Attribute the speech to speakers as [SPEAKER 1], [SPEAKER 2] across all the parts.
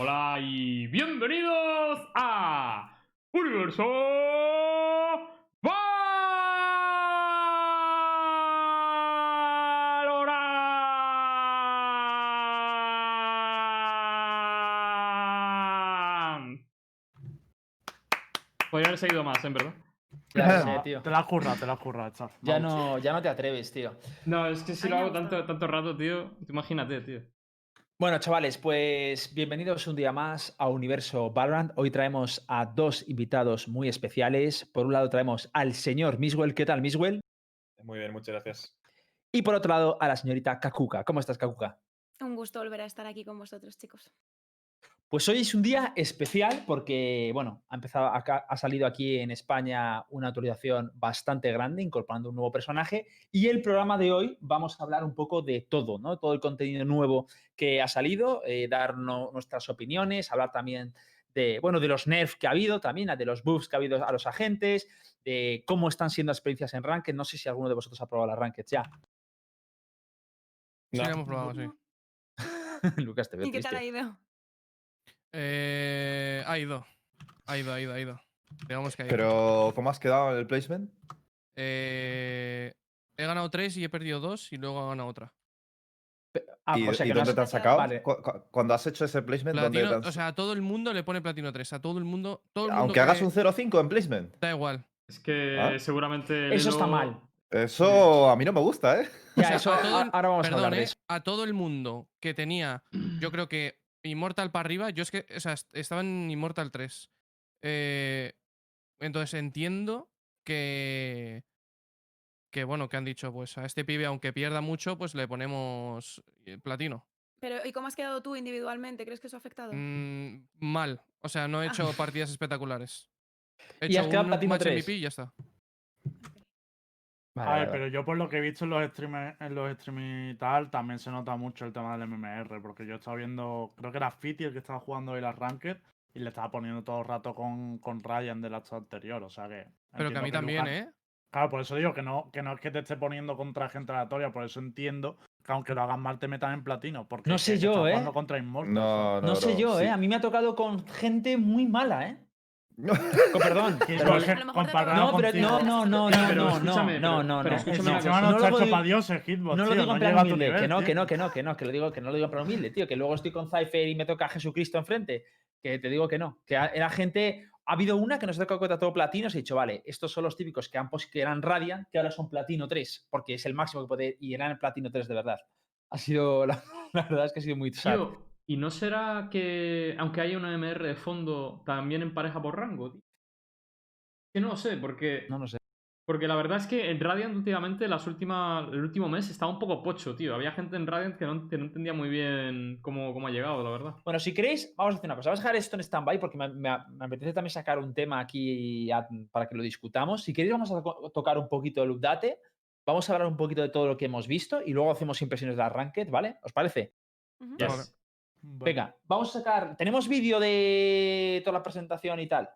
[SPEAKER 1] Hola y bienvenidos a Universo Valorant. Podría haber seguido más, ¿en verdad?
[SPEAKER 2] Ya sé, tío.
[SPEAKER 3] Te la has currado, te la has currado, chaval.
[SPEAKER 2] Ya no, ya no te atreves, tío.
[SPEAKER 1] No, es que si lo hago
[SPEAKER 4] ha
[SPEAKER 1] tanto, tanto rato, tío, imagínate, tío.
[SPEAKER 2] Bueno, chavales, pues bienvenidos un día más a Universo Valorant. Hoy traemos a dos invitados muy especiales. Por un lado traemos al señor Miswell. ¿Qué tal, Miswell?
[SPEAKER 5] Muy bien, muchas gracias.
[SPEAKER 2] Y por otro lado a la señorita Kakuka. ¿Cómo estás, Kakuka?
[SPEAKER 4] Un gusto volver a estar aquí con vosotros, chicos.
[SPEAKER 2] Pues hoy es un día especial porque, bueno, ha, empezado acá, ha salido aquí en España una actualización bastante grande, incorporando un nuevo personaje. Y el programa de hoy vamos a hablar un poco de todo, ¿no? Todo el contenido nuevo que ha salido, eh, dar no- nuestras opiniones, hablar también de, bueno, de los nerfs que ha habido, también de los buffs que ha habido a los agentes, de cómo están siendo las experiencias en Ranked. No sé si alguno de vosotros ha probado las Ranked ya.
[SPEAKER 6] Sí,
[SPEAKER 5] No.
[SPEAKER 6] lo hemos probado, sí.
[SPEAKER 2] Lucas, te veo
[SPEAKER 4] ¿Y qué tal ha ido?
[SPEAKER 6] Eh, ha ido. Ha ido, ha ido, ha ido. Digamos que ha ido.
[SPEAKER 5] Pero, ¿cómo has quedado en el placement?
[SPEAKER 6] Eh, he ganado tres y he perdido dos y luego he ganado otra.
[SPEAKER 2] Ah,
[SPEAKER 5] ¿Y,
[SPEAKER 2] o sea
[SPEAKER 5] y
[SPEAKER 2] que no
[SPEAKER 5] dónde
[SPEAKER 2] has-
[SPEAKER 5] te han sacado?
[SPEAKER 2] Vale.
[SPEAKER 5] Cu- cu- Cuando has hecho ese placement, ¿dónde te han-
[SPEAKER 6] o sea, a todo el mundo le pone platino 3. A todo el mundo. Todo el mundo
[SPEAKER 5] Aunque hagas un 0-5 en placement.
[SPEAKER 6] Da igual.
[SPEAKER 1] Es que
[SPEAKER 5] Ah.
[SPEAKER 1] seguramente.
[SPEAKER 2] Eso está mal.
[SPEAKER 5] Eso a mí no me gusta, ¿eh?
[SPEAKER 6] O
[SPEAKER 2] Ya,
[SPEAKER 6] sea,
[SPEAKER 2] eso,
[SPEAKER 6] a todo el-
[SPEAKER 2] a- ahora vamos a
[SPEAKER 6] Perdón,
[SPEAKER 2] hablar de
[SPEAKER 6] eh,
[SPEAKER 2] eso.
[SPEAKER 6] a todo el mundo que tenía, yo creo que Immortal para arriba, yo es que, o sea, est- estaba en Immortal 3. Eh, entonces entiendo que. Que bueno, que han dicho, pues a este pibe, aunque pierda mucho, pues le ponemos eh, platino.
[SPEAKER 4] Pero, ¿y cómo has quedado tú individualmente? ¿Crees que eso ha afectado?
[SPEAKER 6] Mm, mal. O sea, no he hecho partidas espectaculares. He
[SPEAKER 2] Y has
[SPEAKER 6] hecho
[SPEAKER 2] quedado
[SPEAKER 6] un
[SPEAKER 2] platino
[SPEAKER 6] match
[SPEAKER 2] 3.
[SPEAKER 6] MVP y ya está.
[SPEAKER 2] Vale,
[SPEAKER 3] A ver,
[SPEAKER 2] vale,
[SPEAKER 3] pero yo por lo que he visto en los streams, en los streams y tal, también se nota mucho el tema del MMR, porque yo estaba viendo, creo que era Fiti el que estaba jugando hoy la Ranked y le estaba poniendo todo el rato con, con Ryan del acto anterior, o sea que...
[SPEAKER 6] Pero que a mí también,
[SPEAKER 3] Luján-
[SPEAKER 6] ¿eh?
[SPEAKER 3] Claro, por eso digo que no, que no es que te esté poniendo contra gente aleatoria, por eso entiendo que aunque lo hagas mal te metan en platino, porque
[SPEAKER 2] No sé yo,
[SPEAKER 3] estás
[SPEAKER 2] ¿eh?
[SPEAKER 3] jugando contra Immortal,
[SPEAKER 5] No, no,
[SPEAKER 2] No sé
[SPEAKER 5] bro,
[SPEAKER 2] yo,
[SPEAKER 5] sí.
[SPEAKER 2] ¿eh? A mí me ha tocado con gente muy mala, ¿eh? Con perdón.
[SPEAKER 4] A
[SPEAKER 2] no, pero no, no, no, no, no, no, no, no,
[SPEAKER 1] escúchame
[SPEAKER 2] no,
[SPEAKER 3] chacho
[SPEAKER 2] digo-
[SPEAKER 3] pa' dioses, Hitbox,
[SPEAKER 2] no lo digo en plan
[SPEAKER 3] a
[SPEAKER 2] humilde,
[SPEAKER 3] nivel,
[SPEAKER 2] que no, que no, que no, que no, que lo digo, que no lo digo en plan humilde, tío, que luego estoy con Cypher y me toca Jesucristo enfrente, que te digo que no, que a- era gente, ha habido una que nos ha tocado todo platinos y he dicho, vale, estos son los típicos que, han, que eran Radiant, que ahora son platino 3, porque es el máximo que puede, y eran el platino 3 de verdad. Ha sido, la, la verdad es que ha sido muy sad.
[SPEAKER 1] ¿Y no será que, aunque haya una MR de fondo, también en pareja por rango? tío? Que no lo sé, porque,
[SPEAKER 2] No, no sé.
[SPEAKER 1] porque la verdad es que en Radiant últimamente, las últimas, el último mes, estaba un poco pocho, tío. Había gente en Radiant que no, que no entendía muy bien cómo, cómo ha llegado, la verdad.
[SPEAKER 2] Bueno, si queréis, vamos a hacer una cosa. Vamos a dejar esto en stand-by porque me, me- me apetece también sacar un tema aquí a- para que lo discutamos. Si queréis, vamos a to- tocar un poquito el update. Vamos a hablar un poquito de todo lo que hemos visto y luego hacemos impresiones de la Ranked, ¿vale? ¿Os parece?
[SPEAKER 4] Ujú.
[SPEAKER 1] Yes.
[SPEAKER 6] Vale.
[SPEAKER 2] Venga, vamos a sacar. ¿Tenemos vídeo de toda la presentación y tal?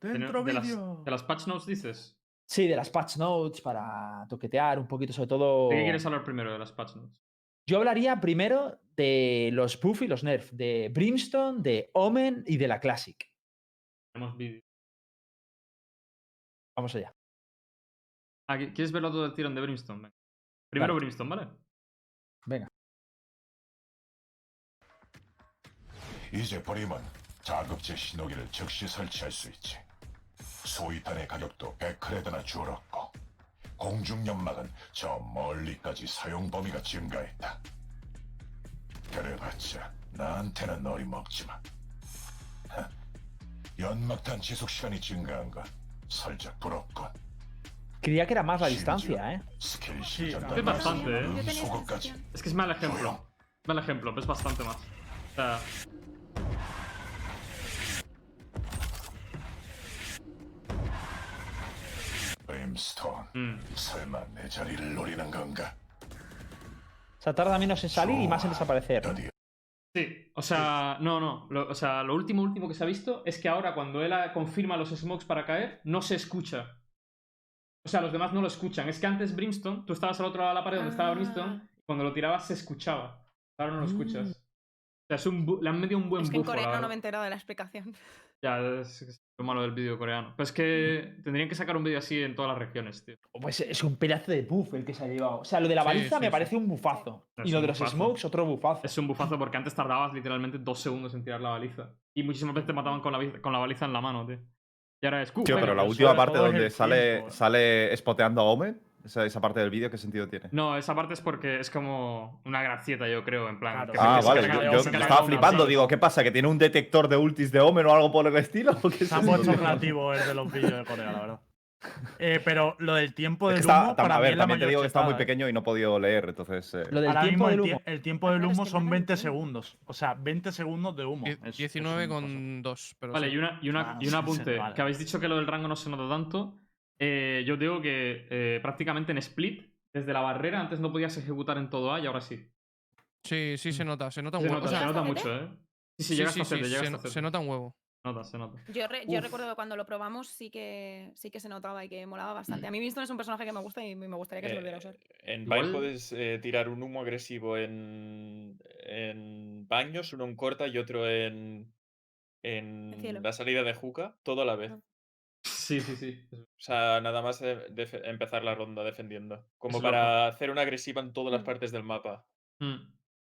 [SPEAKER 3] Dentro
[SPEAKER 1] de, las,
[SPEAKER 3] vídeo.
[SPEAKER 1] de las patch notes dices.
[SPEAKER 2] Sí, de las patch notes para toquetear un poquito, sobre todo.
[SPEAKER 1] ¿De qué quieres hablar primero de las patch notes?
[SPEAKER 2] Yo hablaría primero de los buff y los nerf, de Brimstone, de Omen y de la Classic.
[SPEAKER 1] Tenemos vídeo.
[SPEAKER 2] Vamos allá.
[SPEAKER 1] Ah, ¿qui- ¿Quieres verlo todo del tirón de Brimstone? Primero
[SPEAKER 2] Vale.
[SPEAKER 1] Brimstone, ¿vale?
[SPEAKER 7] 이제 버림은 자급제 신호기를 즉시 설치할 수 있지. 소위탄의 가격도 100크레드나 줄었고 공중 연막은 저 멀리까지 사용 범위가 증가했다. 그래봤자 나한테는 어림없지만 하, 연막탄 지속 시간이 증가한 건 살짝 부럽군.
[SPEAKER 2] Creía que era más la distancia, ¿eh?
[SPEAKER 7] 스킬
[SPEAKER 3] Sí,
[SPEAKER 1] es bastante, ¿eh?
[SPEAKER 7] 소급까지.
[SPEAKER 1] Es que es mal ejemplo. Mal ejemplo, es bastante más. O sea,
[SPEAKER 7] 브림스톤
[SPEAKER 1] mm.
[SPEAKER 7] 설마 내 자리를 노리는 건가?
[SPEAKER 2] O sea, tarda menos en salir y más en desaparecer. ¿no?
[SPEAKER 7] 드디어
[SPEAKER 1] Sí, o sea, no, no. Lo, o sea, lo último, último que se ha visto es que ahora cuando él ah, confirma los smokes para caer, no se escucha. O sea, los demás no lo escuchan. Es que antes Brimstone, tú estabas al otro lado de la pared donde estaba
[SPEAKER 4] Ah.
[SPEAKER 1] Brimstone, y cuando lo tirabas se escuchaba. Ahora no lo escuchas.
[SPEAKER 2] Mm.
[SPEAKER 1] O sea, es un bu- le han metido un buen
[SPEAKER 4] Es que en
[SPEAKER 1] bufo, la
[SPEAKER 4] coreano no
[SPEAKER 1] verdad.
[SPEAKER 4] me he enterado de la explicación.
[SPEAKER 1] Ya, es, es lo malo del vídeo coreano. Pero es que tendrían que sacar un vídeo así en todas las regiones, tío.
[SPEAKER 2] Pues es un pedazo de buff el que se ha llevado. O sea, lo de la
[SPEAKER 6] Sí,
[SPEAKER 2] baliza
[SPEAKER 6] sí,
[SPEAKER 2] me
[SPEAKER 6] sí.
[SPEAKER 2] parece un bufazo.
[SPEAKER 1] Es
[SPEAKER 2] Y lo de los
[SPEAKER 1] bufazo.
[SPEAKER 2] smokes, otro bufazo.
[SPEAKER 1] Es un bufazo porque antes tardabas literalmente dos segundos en tirar la baliza. Y muchísimas veces te mataban con la, con la baliza en la mano, tío. Y ahora es... "Uh,
[SPEAKER 5] Tío,
[SPEAKER 1] venga".
[SPEAKER 5] pero la
[SPEAKER 3] pero
[SPEAKER 5] última parte donde sale,
[SPEAKER 3] tiempo,
[SPEAKER 5] sale spoteando a Omen, esa, esa parte del vídeo, ¿qué sentido tiene?
[SPEAKER 1] No, esa parte es porque es como una gracieta, yo creo, en plan.
[SPEAKER 3] Claro.
[SPEAKER 1] que
[SPEAKER 5] Ah, vale.
[SPEAKER 1] carga-
[SPEAKER 5] Yo, estaba flipando, digo, ¿qué pasa? ¿Que tiene un detector de ultis de Omen o algo por el estilo? ¿O qué es
[SPEAKER 3] Se ha
[SPEAKER 5] eso?
[SPEAKER 3] puesto creativo el de los vídeos de Corea, la verdad. Eh, pero lo del tiempo
[SPEAKER 5] Es
[SPEAKER 3] del
[SPEAKER 5] que está-
[SPEAKER 3] humo,
[SPEAKER 5] tam-
[SPEAKER 3] para
[SPEAKER 5] a
[SPEAKER 3] mí
[SPEAKER 5] ver,
[SPEAKER 3] es la
[SPEAKER 5] también te digo que está muy pequeño y no he podido leer, entonces... eh,
[SPEAKER 2] Lo del
[SPEAKER 3] Ahora
[SPEAKER 2] tiempo
[SPEAKER 3] mismo
[SPEAKER 2] del humo.
[SPEAKER 3] el tiempo del humo son
[SPEAKER 4] no lo
[SPEAKER 3] 20
[SPEAKER 4] entiendo.
[SPEAKER 3] segundos. O sea, 20 segundos de humo.
[SPEAKER 6] Die-
[SPEAKER 3] Es- es
[SPEAKER 6] 19
[SPEAKER 3] un coso.
[SPEAKER 6] con 2. Pero
[SPEAKER 1] Vale,
[SPEAKER 6] sí.
[SPEAKER 1] y, una, y, una,
[SPEAKER 3] Ah,
[SPEAKER 1] y un
[SPEAKER 3] sí,
[SPEAKER 1] apunte,
[SPEAKER 3] vale.
[SPEAKER 1] que habéis dicho que lo del rango no se nota tanto. Eh, yo digo que eh, prácticamente en Split, desde la barrera, antes no podías ejecutar en todo A y ahora sí.
[SPEAKER 6] Sí, sí se nota, se nota un
[SPEAKER 1] Se
[SPEAKER 6] huevo.
[SPEAKER 1] nota,
[SPEAKER 6] O sea,
[SPEAKER 1] se nota
[SPEAKER 4] ¿Llegas a
[SPEAKER 1] mucho, ¿eh? Sí, sí,
[SPEAKER 6] sí,
[SPEAKER 1] llegas
[SPEAKER 6] sí,
[SPEAKER 1] a hacer,
[SPEAKER 6] sí,
[SPEAKER 1] llegas
[SPEAKER 6] se,
[SPEAKER 1] a hacer.
[SPEAKER 6] se nota un huevo.
[SPEAKER 1] Se nota, se nota.
[SPEAKER 4] Yo, re- yo
[SPEAKER 2] Uf.
[SPEAKER 4] recuerdo que cuando lo probamos sí que, sí que se notaba y que molaba bastante. A mí Winston es un personaje que me gusta y me gustaría que se
[SPEAKER 8] Eh,
[SPEAKER 4] volviera a usar.
[SPEAKER 8] En Vine puedes eh, tirar un humo agresivo en, en baños, uno en corta y otro en, en la salida de Juca, todo a la vez.
[SPEAKER 4] Ah.
[SPEAKER 1] Sí, sí, sí.
[SPEAKER 8] O sea, nada más eh, empezar la ronda defendiendo. Como
[SPEAKER 1] Es
[SPEAKER 8] para hacer una agresiva en todas las
[SPEAKER 4] Mm.
[SPEAKER 8] partes del mapa.
[SPEAKER 1] Mm.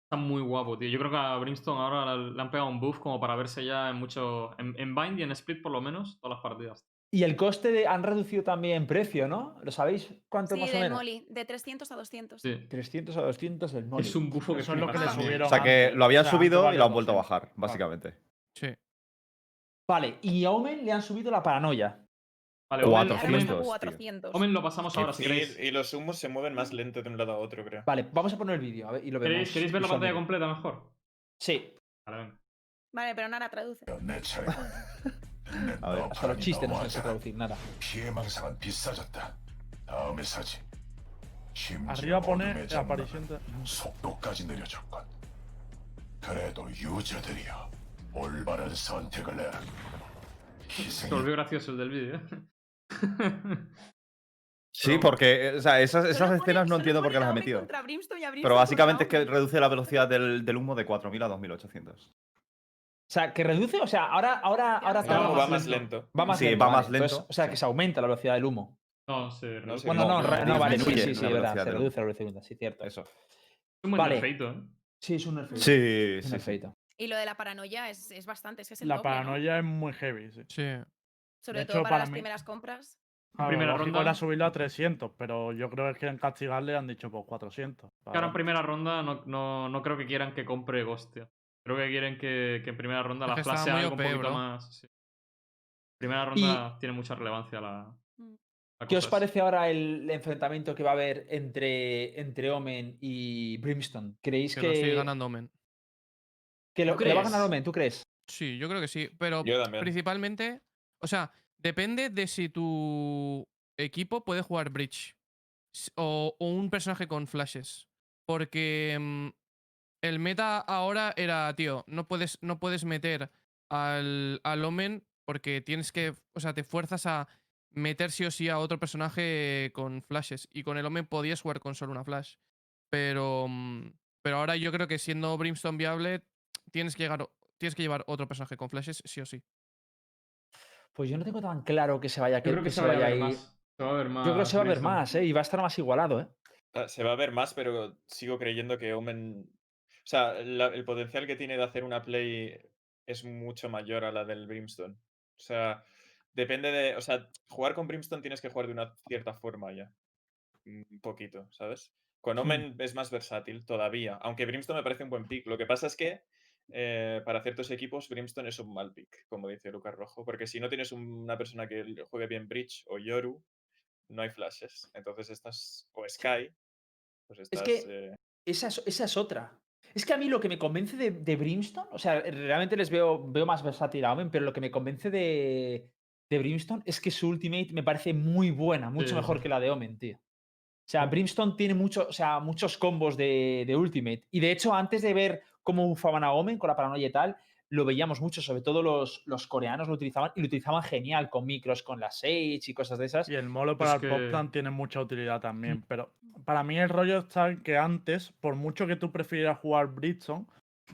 [SPEAKER 1] Está muy guapo, tío. Yo creo que a Brimstone ahora le han pegado un buff como para verse ya en mucho. En, en Bind y en Split, por lo menos, todas las partidas.
[SPEAKER 2] Y el coste de, han reducido también precio, ¿no? ¿Lo sabéis cuánto
[SPEAKER 4] Sí,
[SPEAKER 2] más o menos?
[SPEAKER 4] Molly, de 300 a 200.
[SPEAKER 1] Sí.
[SPEAKER 2] 300 a 200 el molly.
[SPEAKER 1] Es un bufo que
[SPEAKER 3] es lo que le subieron.
[SPEAKER 5] O sea que lo habían
[SPEAKER 3] O sea, antes
[SPEAKER 5] subido y lo han vuelto a
[SPEAKER 3] 200.
[SPEAKER 5] bajar, básicamente.
[SPEAKER 6] Sí.
[SPEAKER 2] Vale, y a Omen le han subido la paranoia.
[SPEAKER 1] Vale, Omen,
[SPEAKER 4] Ahora
[SPEAKER 5] Cuatrocientos.
[SPEAKER 4] cuesta
[SPEAKER 1] Omen-
[SPEAKER 5] tío.
[SPEAKER 4] 400.
[SPEAKER 1] Omen lo pasamos ahora, si
[SPEAKER 8] Y,
[SPEAKER 1] queréis.
[SPEAKER 8] y los humos se mueven más lento de un lado a otro, creo.
[SPEAKER 2] Vale, vamos a poner el vídeo a ver, y lo vemos.
[SPEAKER 1] ¿Queréis, queréis ver la pantalla
[SPEAKER 2] visualmente.
[SPEAKER 1] completa mejor?
[SPEAKER 2] Sí,
[SPEAKER 1] Vale, venga.
[SPEAKER 4] Vale, pero Nara traduce.
[SPEAKER 7] 내 차례. 내
[SPEAKER 5] A ver,
[SPEAKER 2] hasta los
[SPEAKER 7] 너프라니
[SPEAKER 2] chistes no sé
[SPEAKER 7] 너무하잖아.
[SPEAKER 2] traducir nada.
[SPEAKER 7] 피해망상은 비싸졌다. 다음에 사지. 심지어
[SPEAKER 3] Arriba pone
[SPEAKER 7] 어둠의
[SPEAKER 3] la
[SPEAKER 7] 장막은
[SPEAKER 3] aparición de...
[SPEAKER 7] 속도까지 느려졌군. 그래도 유저들이여 올바른 선택을 해라.
[SPEAKER 1] Se
[SPEAKER 7] 희생이
[SPEAKER 1] volvió gracioso el del vídeo.
[SPEAKER 5] Sí, porque eh, o sea, esas,
[SPEAKER 4] Solo
[SPEAKER 5] esas
[SPEAKER 4] pone-
[SPEAKER 5] escenas no entiendo por qué las
[SPEAKER 4] la
[SPEAKER 5] ha metido. Pero básicamente es que reduce la velocidad del, del humo de 4.000 a 2.800.
[SPEAKER 2] O sea, que reduce, o sea, ahora, ahora, ahora
[SPEAKER 4] El
[SPEAKER 1] va más lento.
[SPEAKER 8] lento.
[SPEAKER 2] va más
[SPEAKER 5] Sí,
[SPEAKER 2] lento.
[SPEAKER 5] va más.
[SPEAKER 2] Entonces,
[SPEAKER 5] lento,
[SPEAKER 2] o sea, que se aumenta la velocidad del humo.
[SPEAKER 1] No, se
[SPEAKER 8] No
[SPEAKER 1] reduce.
[SPEAKER 2] Bueno, no,
[SPEAKER 8] No,
[SPEAKER 2] no,
[SPEAKER 8] no,
[SPEAKER 2] vale, sí, sí, sí,
[SPEAKER 5] la
[SPEAKER 2] verdad,
[SPEAKER 5] velocidad
[SPEAKER 2] se reduce la velocidad, sí, cierto.
[SPEAKER 5] Eso.
[SPEAKER 1] Es un buen
[SPEAKER 2] Vale.
[SPEAKER 1] ¿eh?
[SPEAKER 2] Sí, es un nerfeito.
[SPEAKER 5] Sí,
[SPEAKER 2] es un
[SPEAKER 5] sí,
[SPEAKER 2] nerfeito.
[SPEAKER 4] Y lo de la paranoia es, es bastante, es que es el
[SPEAKER 3] La
[SPEAKER 4] doble, ¿no?
[SPEAKER 3] paranoia es muy heavy, sí.
[SPEAKER 6] Sí.
[SPEAKER 4] Sobre
[SPEAKER 3] de
[SPEAKER 4] todo
[SPEAKER 3] hecho,
[SPEAKER 4] para,
[SPEAKER 3] para
[SPEAKER 4] las
[SPEAKER 3] mí-
[SPEAKER 4] primeras compras.
[SPEAKER 3] Ver,
[SPEAKER 1] primera
[SPEAKER 3] lo lógico
[SPEAKER 1] ronda-
[SPEAKER 3] era subirlo a 300, pero yo creo que quieren castigarle han dicho por 400.
[SPEAKER 1] Que ahora en primera ronda no, no, no creo que quieran que compre Ghost, tío. Creo que quieren que, que en primera ronda la
[SPEAKER 6] estaba
[SPEAKER 1] sea un poquito
[SPEAKER 6] bro.
[SPEAKER 1] más. sí. Primera ronda tiene mucha relevancia la.
[SPEAKER 4] Mm.
[SPEAKER 1] la
[SPEAKER 2] ¿Qué os parece ahora el enfrentamiento que va a haber entre, entre Omen y Brimstone? ¿Creéis
[SPEAKER 6] Que
[SPEAKER 2] que,
[SPEAKER 6] lo sigue ganando Omen.
[SPEAKER 2] que lo,
[SPEAKER 1] ¿Tú
[SPEAKER 2] que le va a ganar Omen? ¿Tú crees?
[SPEAKER 6] Sí, yo creo que sí. Pero
[SPEAKER 8] Yo también.
[SPEAKER 6] principalmente, o sea, depende de si tu equipo puede jugar Bridge o un personaje con flashes. Porque mm, el meta ahora era, tío, no puedes, no puedes meter al, al Omen porque tienes que, o sea, te fuerzas a meter sí o sí a otro personaje con flashes. Y con el Omen podías jugar con solo una flash. Pero, mm, pero ahora yo creo que siendo Brimstone viable, tienes que, llegar, tienes que llevar otro personaje con flashes sí o sí.
[SPEAKER 2] Pues yo no tengo tan claro que se vaya,
[SPEAKER 1] Yo creo que, se, va a ver más. Se va a ver más.
[SPEAKER 2] Yo creo que se va a ver más, ¿eh? Y va a estar más igualado, ¿eh?
[SPEAKER 8] Ah, Se va a ver más, pero sigo creyendo que Omen. O sea, la- el potencial que tiene de hacer una play es mucho mayor a la del Brimstone. O sea, depende de. O sea, jugar con Brimstone tienes que jugar de una cierta forma ya. Un poquito, ¿sabes? Con Omen es más versátil todavía. Aunque Brimstone me parece un buen pick. Lo que pasa es que eh, para ciertos equipos Brimstone es un mal pick, como dice Lucas Rojo. Porque si no tienes una persona que juegue bien Bridge o Yoru, no hay flashes. Entonces estás. O Sky. Pues estás.
[SPEAKER 2] que-
[SPEAKER 8] eh,
[SPEAKER 2] Esa es, esa es otra. Es que a mí lo que me convence de, de Brimstone, o sea, realmente les veo, veo más versátil a Omen, pero lo que me convence de, de Brimstone es que su ultimate me parece muy buena, mucho
[SPEAKER 1] Sí,
[SPEAKER 2] mejor que la de Omen, tío. O sea, Brimstone tiene mucho, o sea, muchos combos de, de ultimate. Y de hecho, antes de ver cómo bufaban a Omen con la paranoia y tal, lo veíamos mucho, sobre todo los, los coreanos lo utilizaban y lo utilizaban genial con micros, con la Sage y cosas de esas.
[SPEAKER 3] Y el molo para
[SPEAKER 1] Es
[SPEAKER 3] el
[SPEAKER 1] que-
[SPEAKER 3] pop plan tiene mucha utilidad también. Pero para mí el rollo está que antes, por mucho que tú prefieras jugar Bridgestone,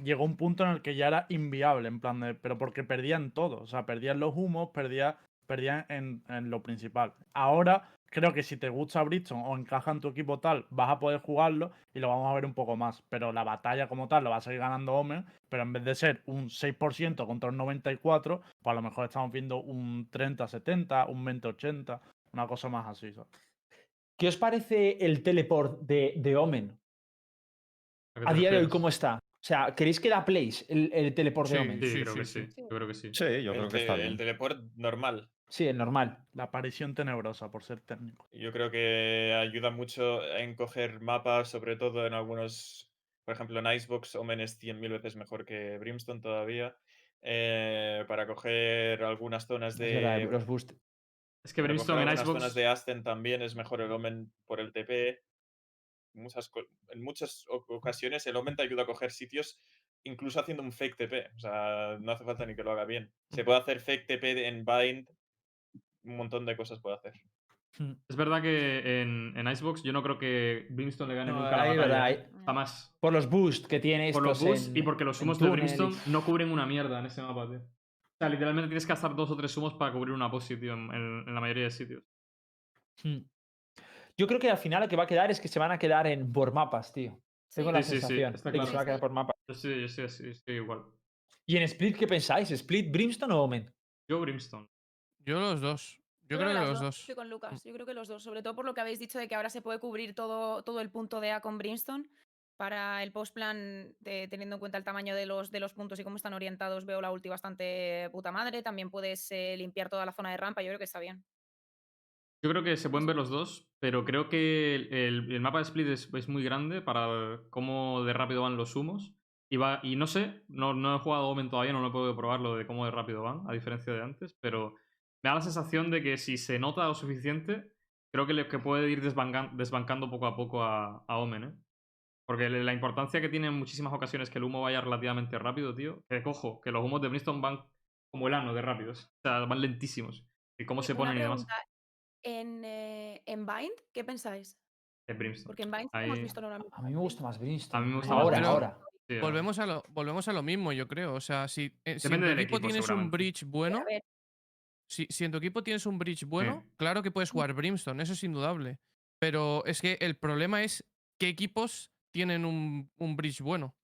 [SPEAKER 3] llegó un punto en el que ya era inviable, en plan de, pero porque perdían todo, o sea, perdían los humos, perdían, perdían en, en lo principal. Ahora creo que si te gusta Bridgestone o encaja en tu equipo tal, vas a poder jugarlo y lo vamos a ver un poco más, pero la batalla como tal lo va a seguir ganando Omen, pero en vez de ser un 6% contra un 94, pues a lo mejor estamos viendo un 30-70, un 20-80, una cosa más así. ¿sabes?
[SPEAKER 2] ¿Qué os parece el teleport de, de Omen?
[SPEAKER 1] ¿A
[SPEAKER 2] A día de hoy? ¿cómo está? O sea, ¿queréis que da plays el, el teleport de
[SPEAKER 6] Sí,
[SPEAKER 2] Omen?
[SPEAKER 1] Sí,
[SPEAKER 6] Sí,
[SPEAKER 1] creo
[SPEAKER 6] sí,
[SPEAKER 1] que
[SPEAKER 6] sí.
[SPEAKER 1] sí. Yo creo que sí.
[SPEAKER 5] Sí, yo creo
[SPEAKER 8] el,
[SPEAKER 5] que está bien.
[SPEAKER 8] el teleport normal.
[SPEAKER 2] Sí, el normal.
[SPEAKER 3] La aparición tenebrosa, por ser técnico.
[SPEAKER 8] Yo creo que ayuda mucho en coger mapas, sobre todo en algunos. Por ejemplo, en Icebox, Omen es 100.000 veces mejor que Brimstone todavía. eh, para coger algunas zonas
[SPEAKER 2] Es verdad,
[SPEAKER 8] de.
[SPEAKER 2] los boost.
[SPEAKER 1] Es que
[SPEAKER 8] para coger
[SPEAKER 1] Brimstone en
[SPEAKER 8] algunas
[SPEAKER 1] Icebox.
[SPEAKER 8] zonas de Aston también es mejor el Omen por el TP. Muchas, en muchas ocasiones el Omen te ayuda a coger sitios incluso haciendo un fake TP. O sea, no hace falta ni que lo haga bien. Se puede hacer fake TP en Bind. Un montón de cosas puede hacer.
[SPEAKER 2] Hmm.
[SPEAKER 1] Es verdad que en, en Icebox yo no creo que Brimstone le gane
[SPEAKER 2] No,
[SPEAKER 1] nunca la batalla. ¿eh? Jamás.
[SPEAKER 2] Por los boosts que tiene
[SPEAKER 1] Por los boosts
[SPEAKER 2] en-
[SPEAKER 1] y porque los sumos de Brimstone no cubren una mierda en ese mapa, tío. O sea, literalmente tienes que gastar dos o tres sumos para cubrir una posi, tío, en, la mayoría de sitios.
[SPEAKER 2] Hmm. Yo creo que al final lo que va a quedar es que se van a quedar en por mapas, tío. Tengo
[SPEAKER 4] Sí.
[SPEAKER 2] la
[SPEAKER 1] Sí,
[SPEAKER 2] sensación
[SPEAKER 1] está
[SPEAKER 2] de que se
[SPEAKER 1] claro.
[SPEAKER 2] va a quedar por mapas.
[SPEAKER 1] Yo sí, yo sí, sí, sí, igual.
[SPEAKER 2] ¿Y en Split qué pensáis? ¿Split, Brimstone o Omen?
[SPEAKER 1] Yo Brimstone.
[SPEAKER 6] Yo los dos. Yo, creo que los dos.
[SPEAKER 4] Estoy con Lucas. Yo creo que los dos. Sobre todo por lo que habéis dicho de que ahora se puede cubrir todo, todo el punto de A con Brimstone. Para el postplan, de- teniendo en cuenta el tamaño de los, de los puntos y cómo están orientados, veo la ulti bastante puta madre. También puedes eh, limpiar toda la zona de rampa. Yo creo que está bien.
[SPEAKER 1] Yo creo que se pueden ver los dos, pero creo que el, el- el mapa de Split es, es muy grande para cómo de rápido van los humos. Y, va, y no sé, no, no he jugado Omen todavía, no lo he podido probar lo de cómo de rápido van, a diferencia de antes, pero me da la sensación de que si se nota lo suficiente, creo que, le, que puede ir desbancan- desbancando poco a poco a, a Omen, ¿eh? Porque le- la importancia que tiene en muchísimas ocasiones que el humo vaya relativamente rápido, tío, que cojo, que los humos de Brimstone van como el ano de rápidos, o sea, van lentísimos. Y cómo se ponen y demás.
[SPEAKER 4] En, eh, en Bind, ¿qué pensáis?
[SPEAKER 1] de Brimstone.
[SPEAKER 4] Porque en Bind que hemos
[SPEAKER 1] Ahí-
[SPEAKER 4] visto una
[SPEAKER 2] A mí me gusta más Brimstone.
[SPEAKER 1] A mí me gusta más
[SPEAKER 2] ahora,
[SPEAKER 6] Brimstone.
[SPEAKER 2] ahora.
[SPEAKER 1] Sí,
[SPEAKER 6] Volvemos a, lo, volvemos a lo mismo, yo creo. O sea, si, eh, si en tu equipo,
[SPEAKER 1] equipo,
[SPEAKER 6] tienes un bridge bueno,
[SPEAKER 4] A ver,
[SPEAKER 6] si, si en tu equipo tienes un bridge bueno,
[SPEAKER 1] Mm.
[SPEAKER 6] claro que puedes jugar Brimstone, eso es indudable. Pero es que el problema es qué equipos tienen un, un bridge bueno.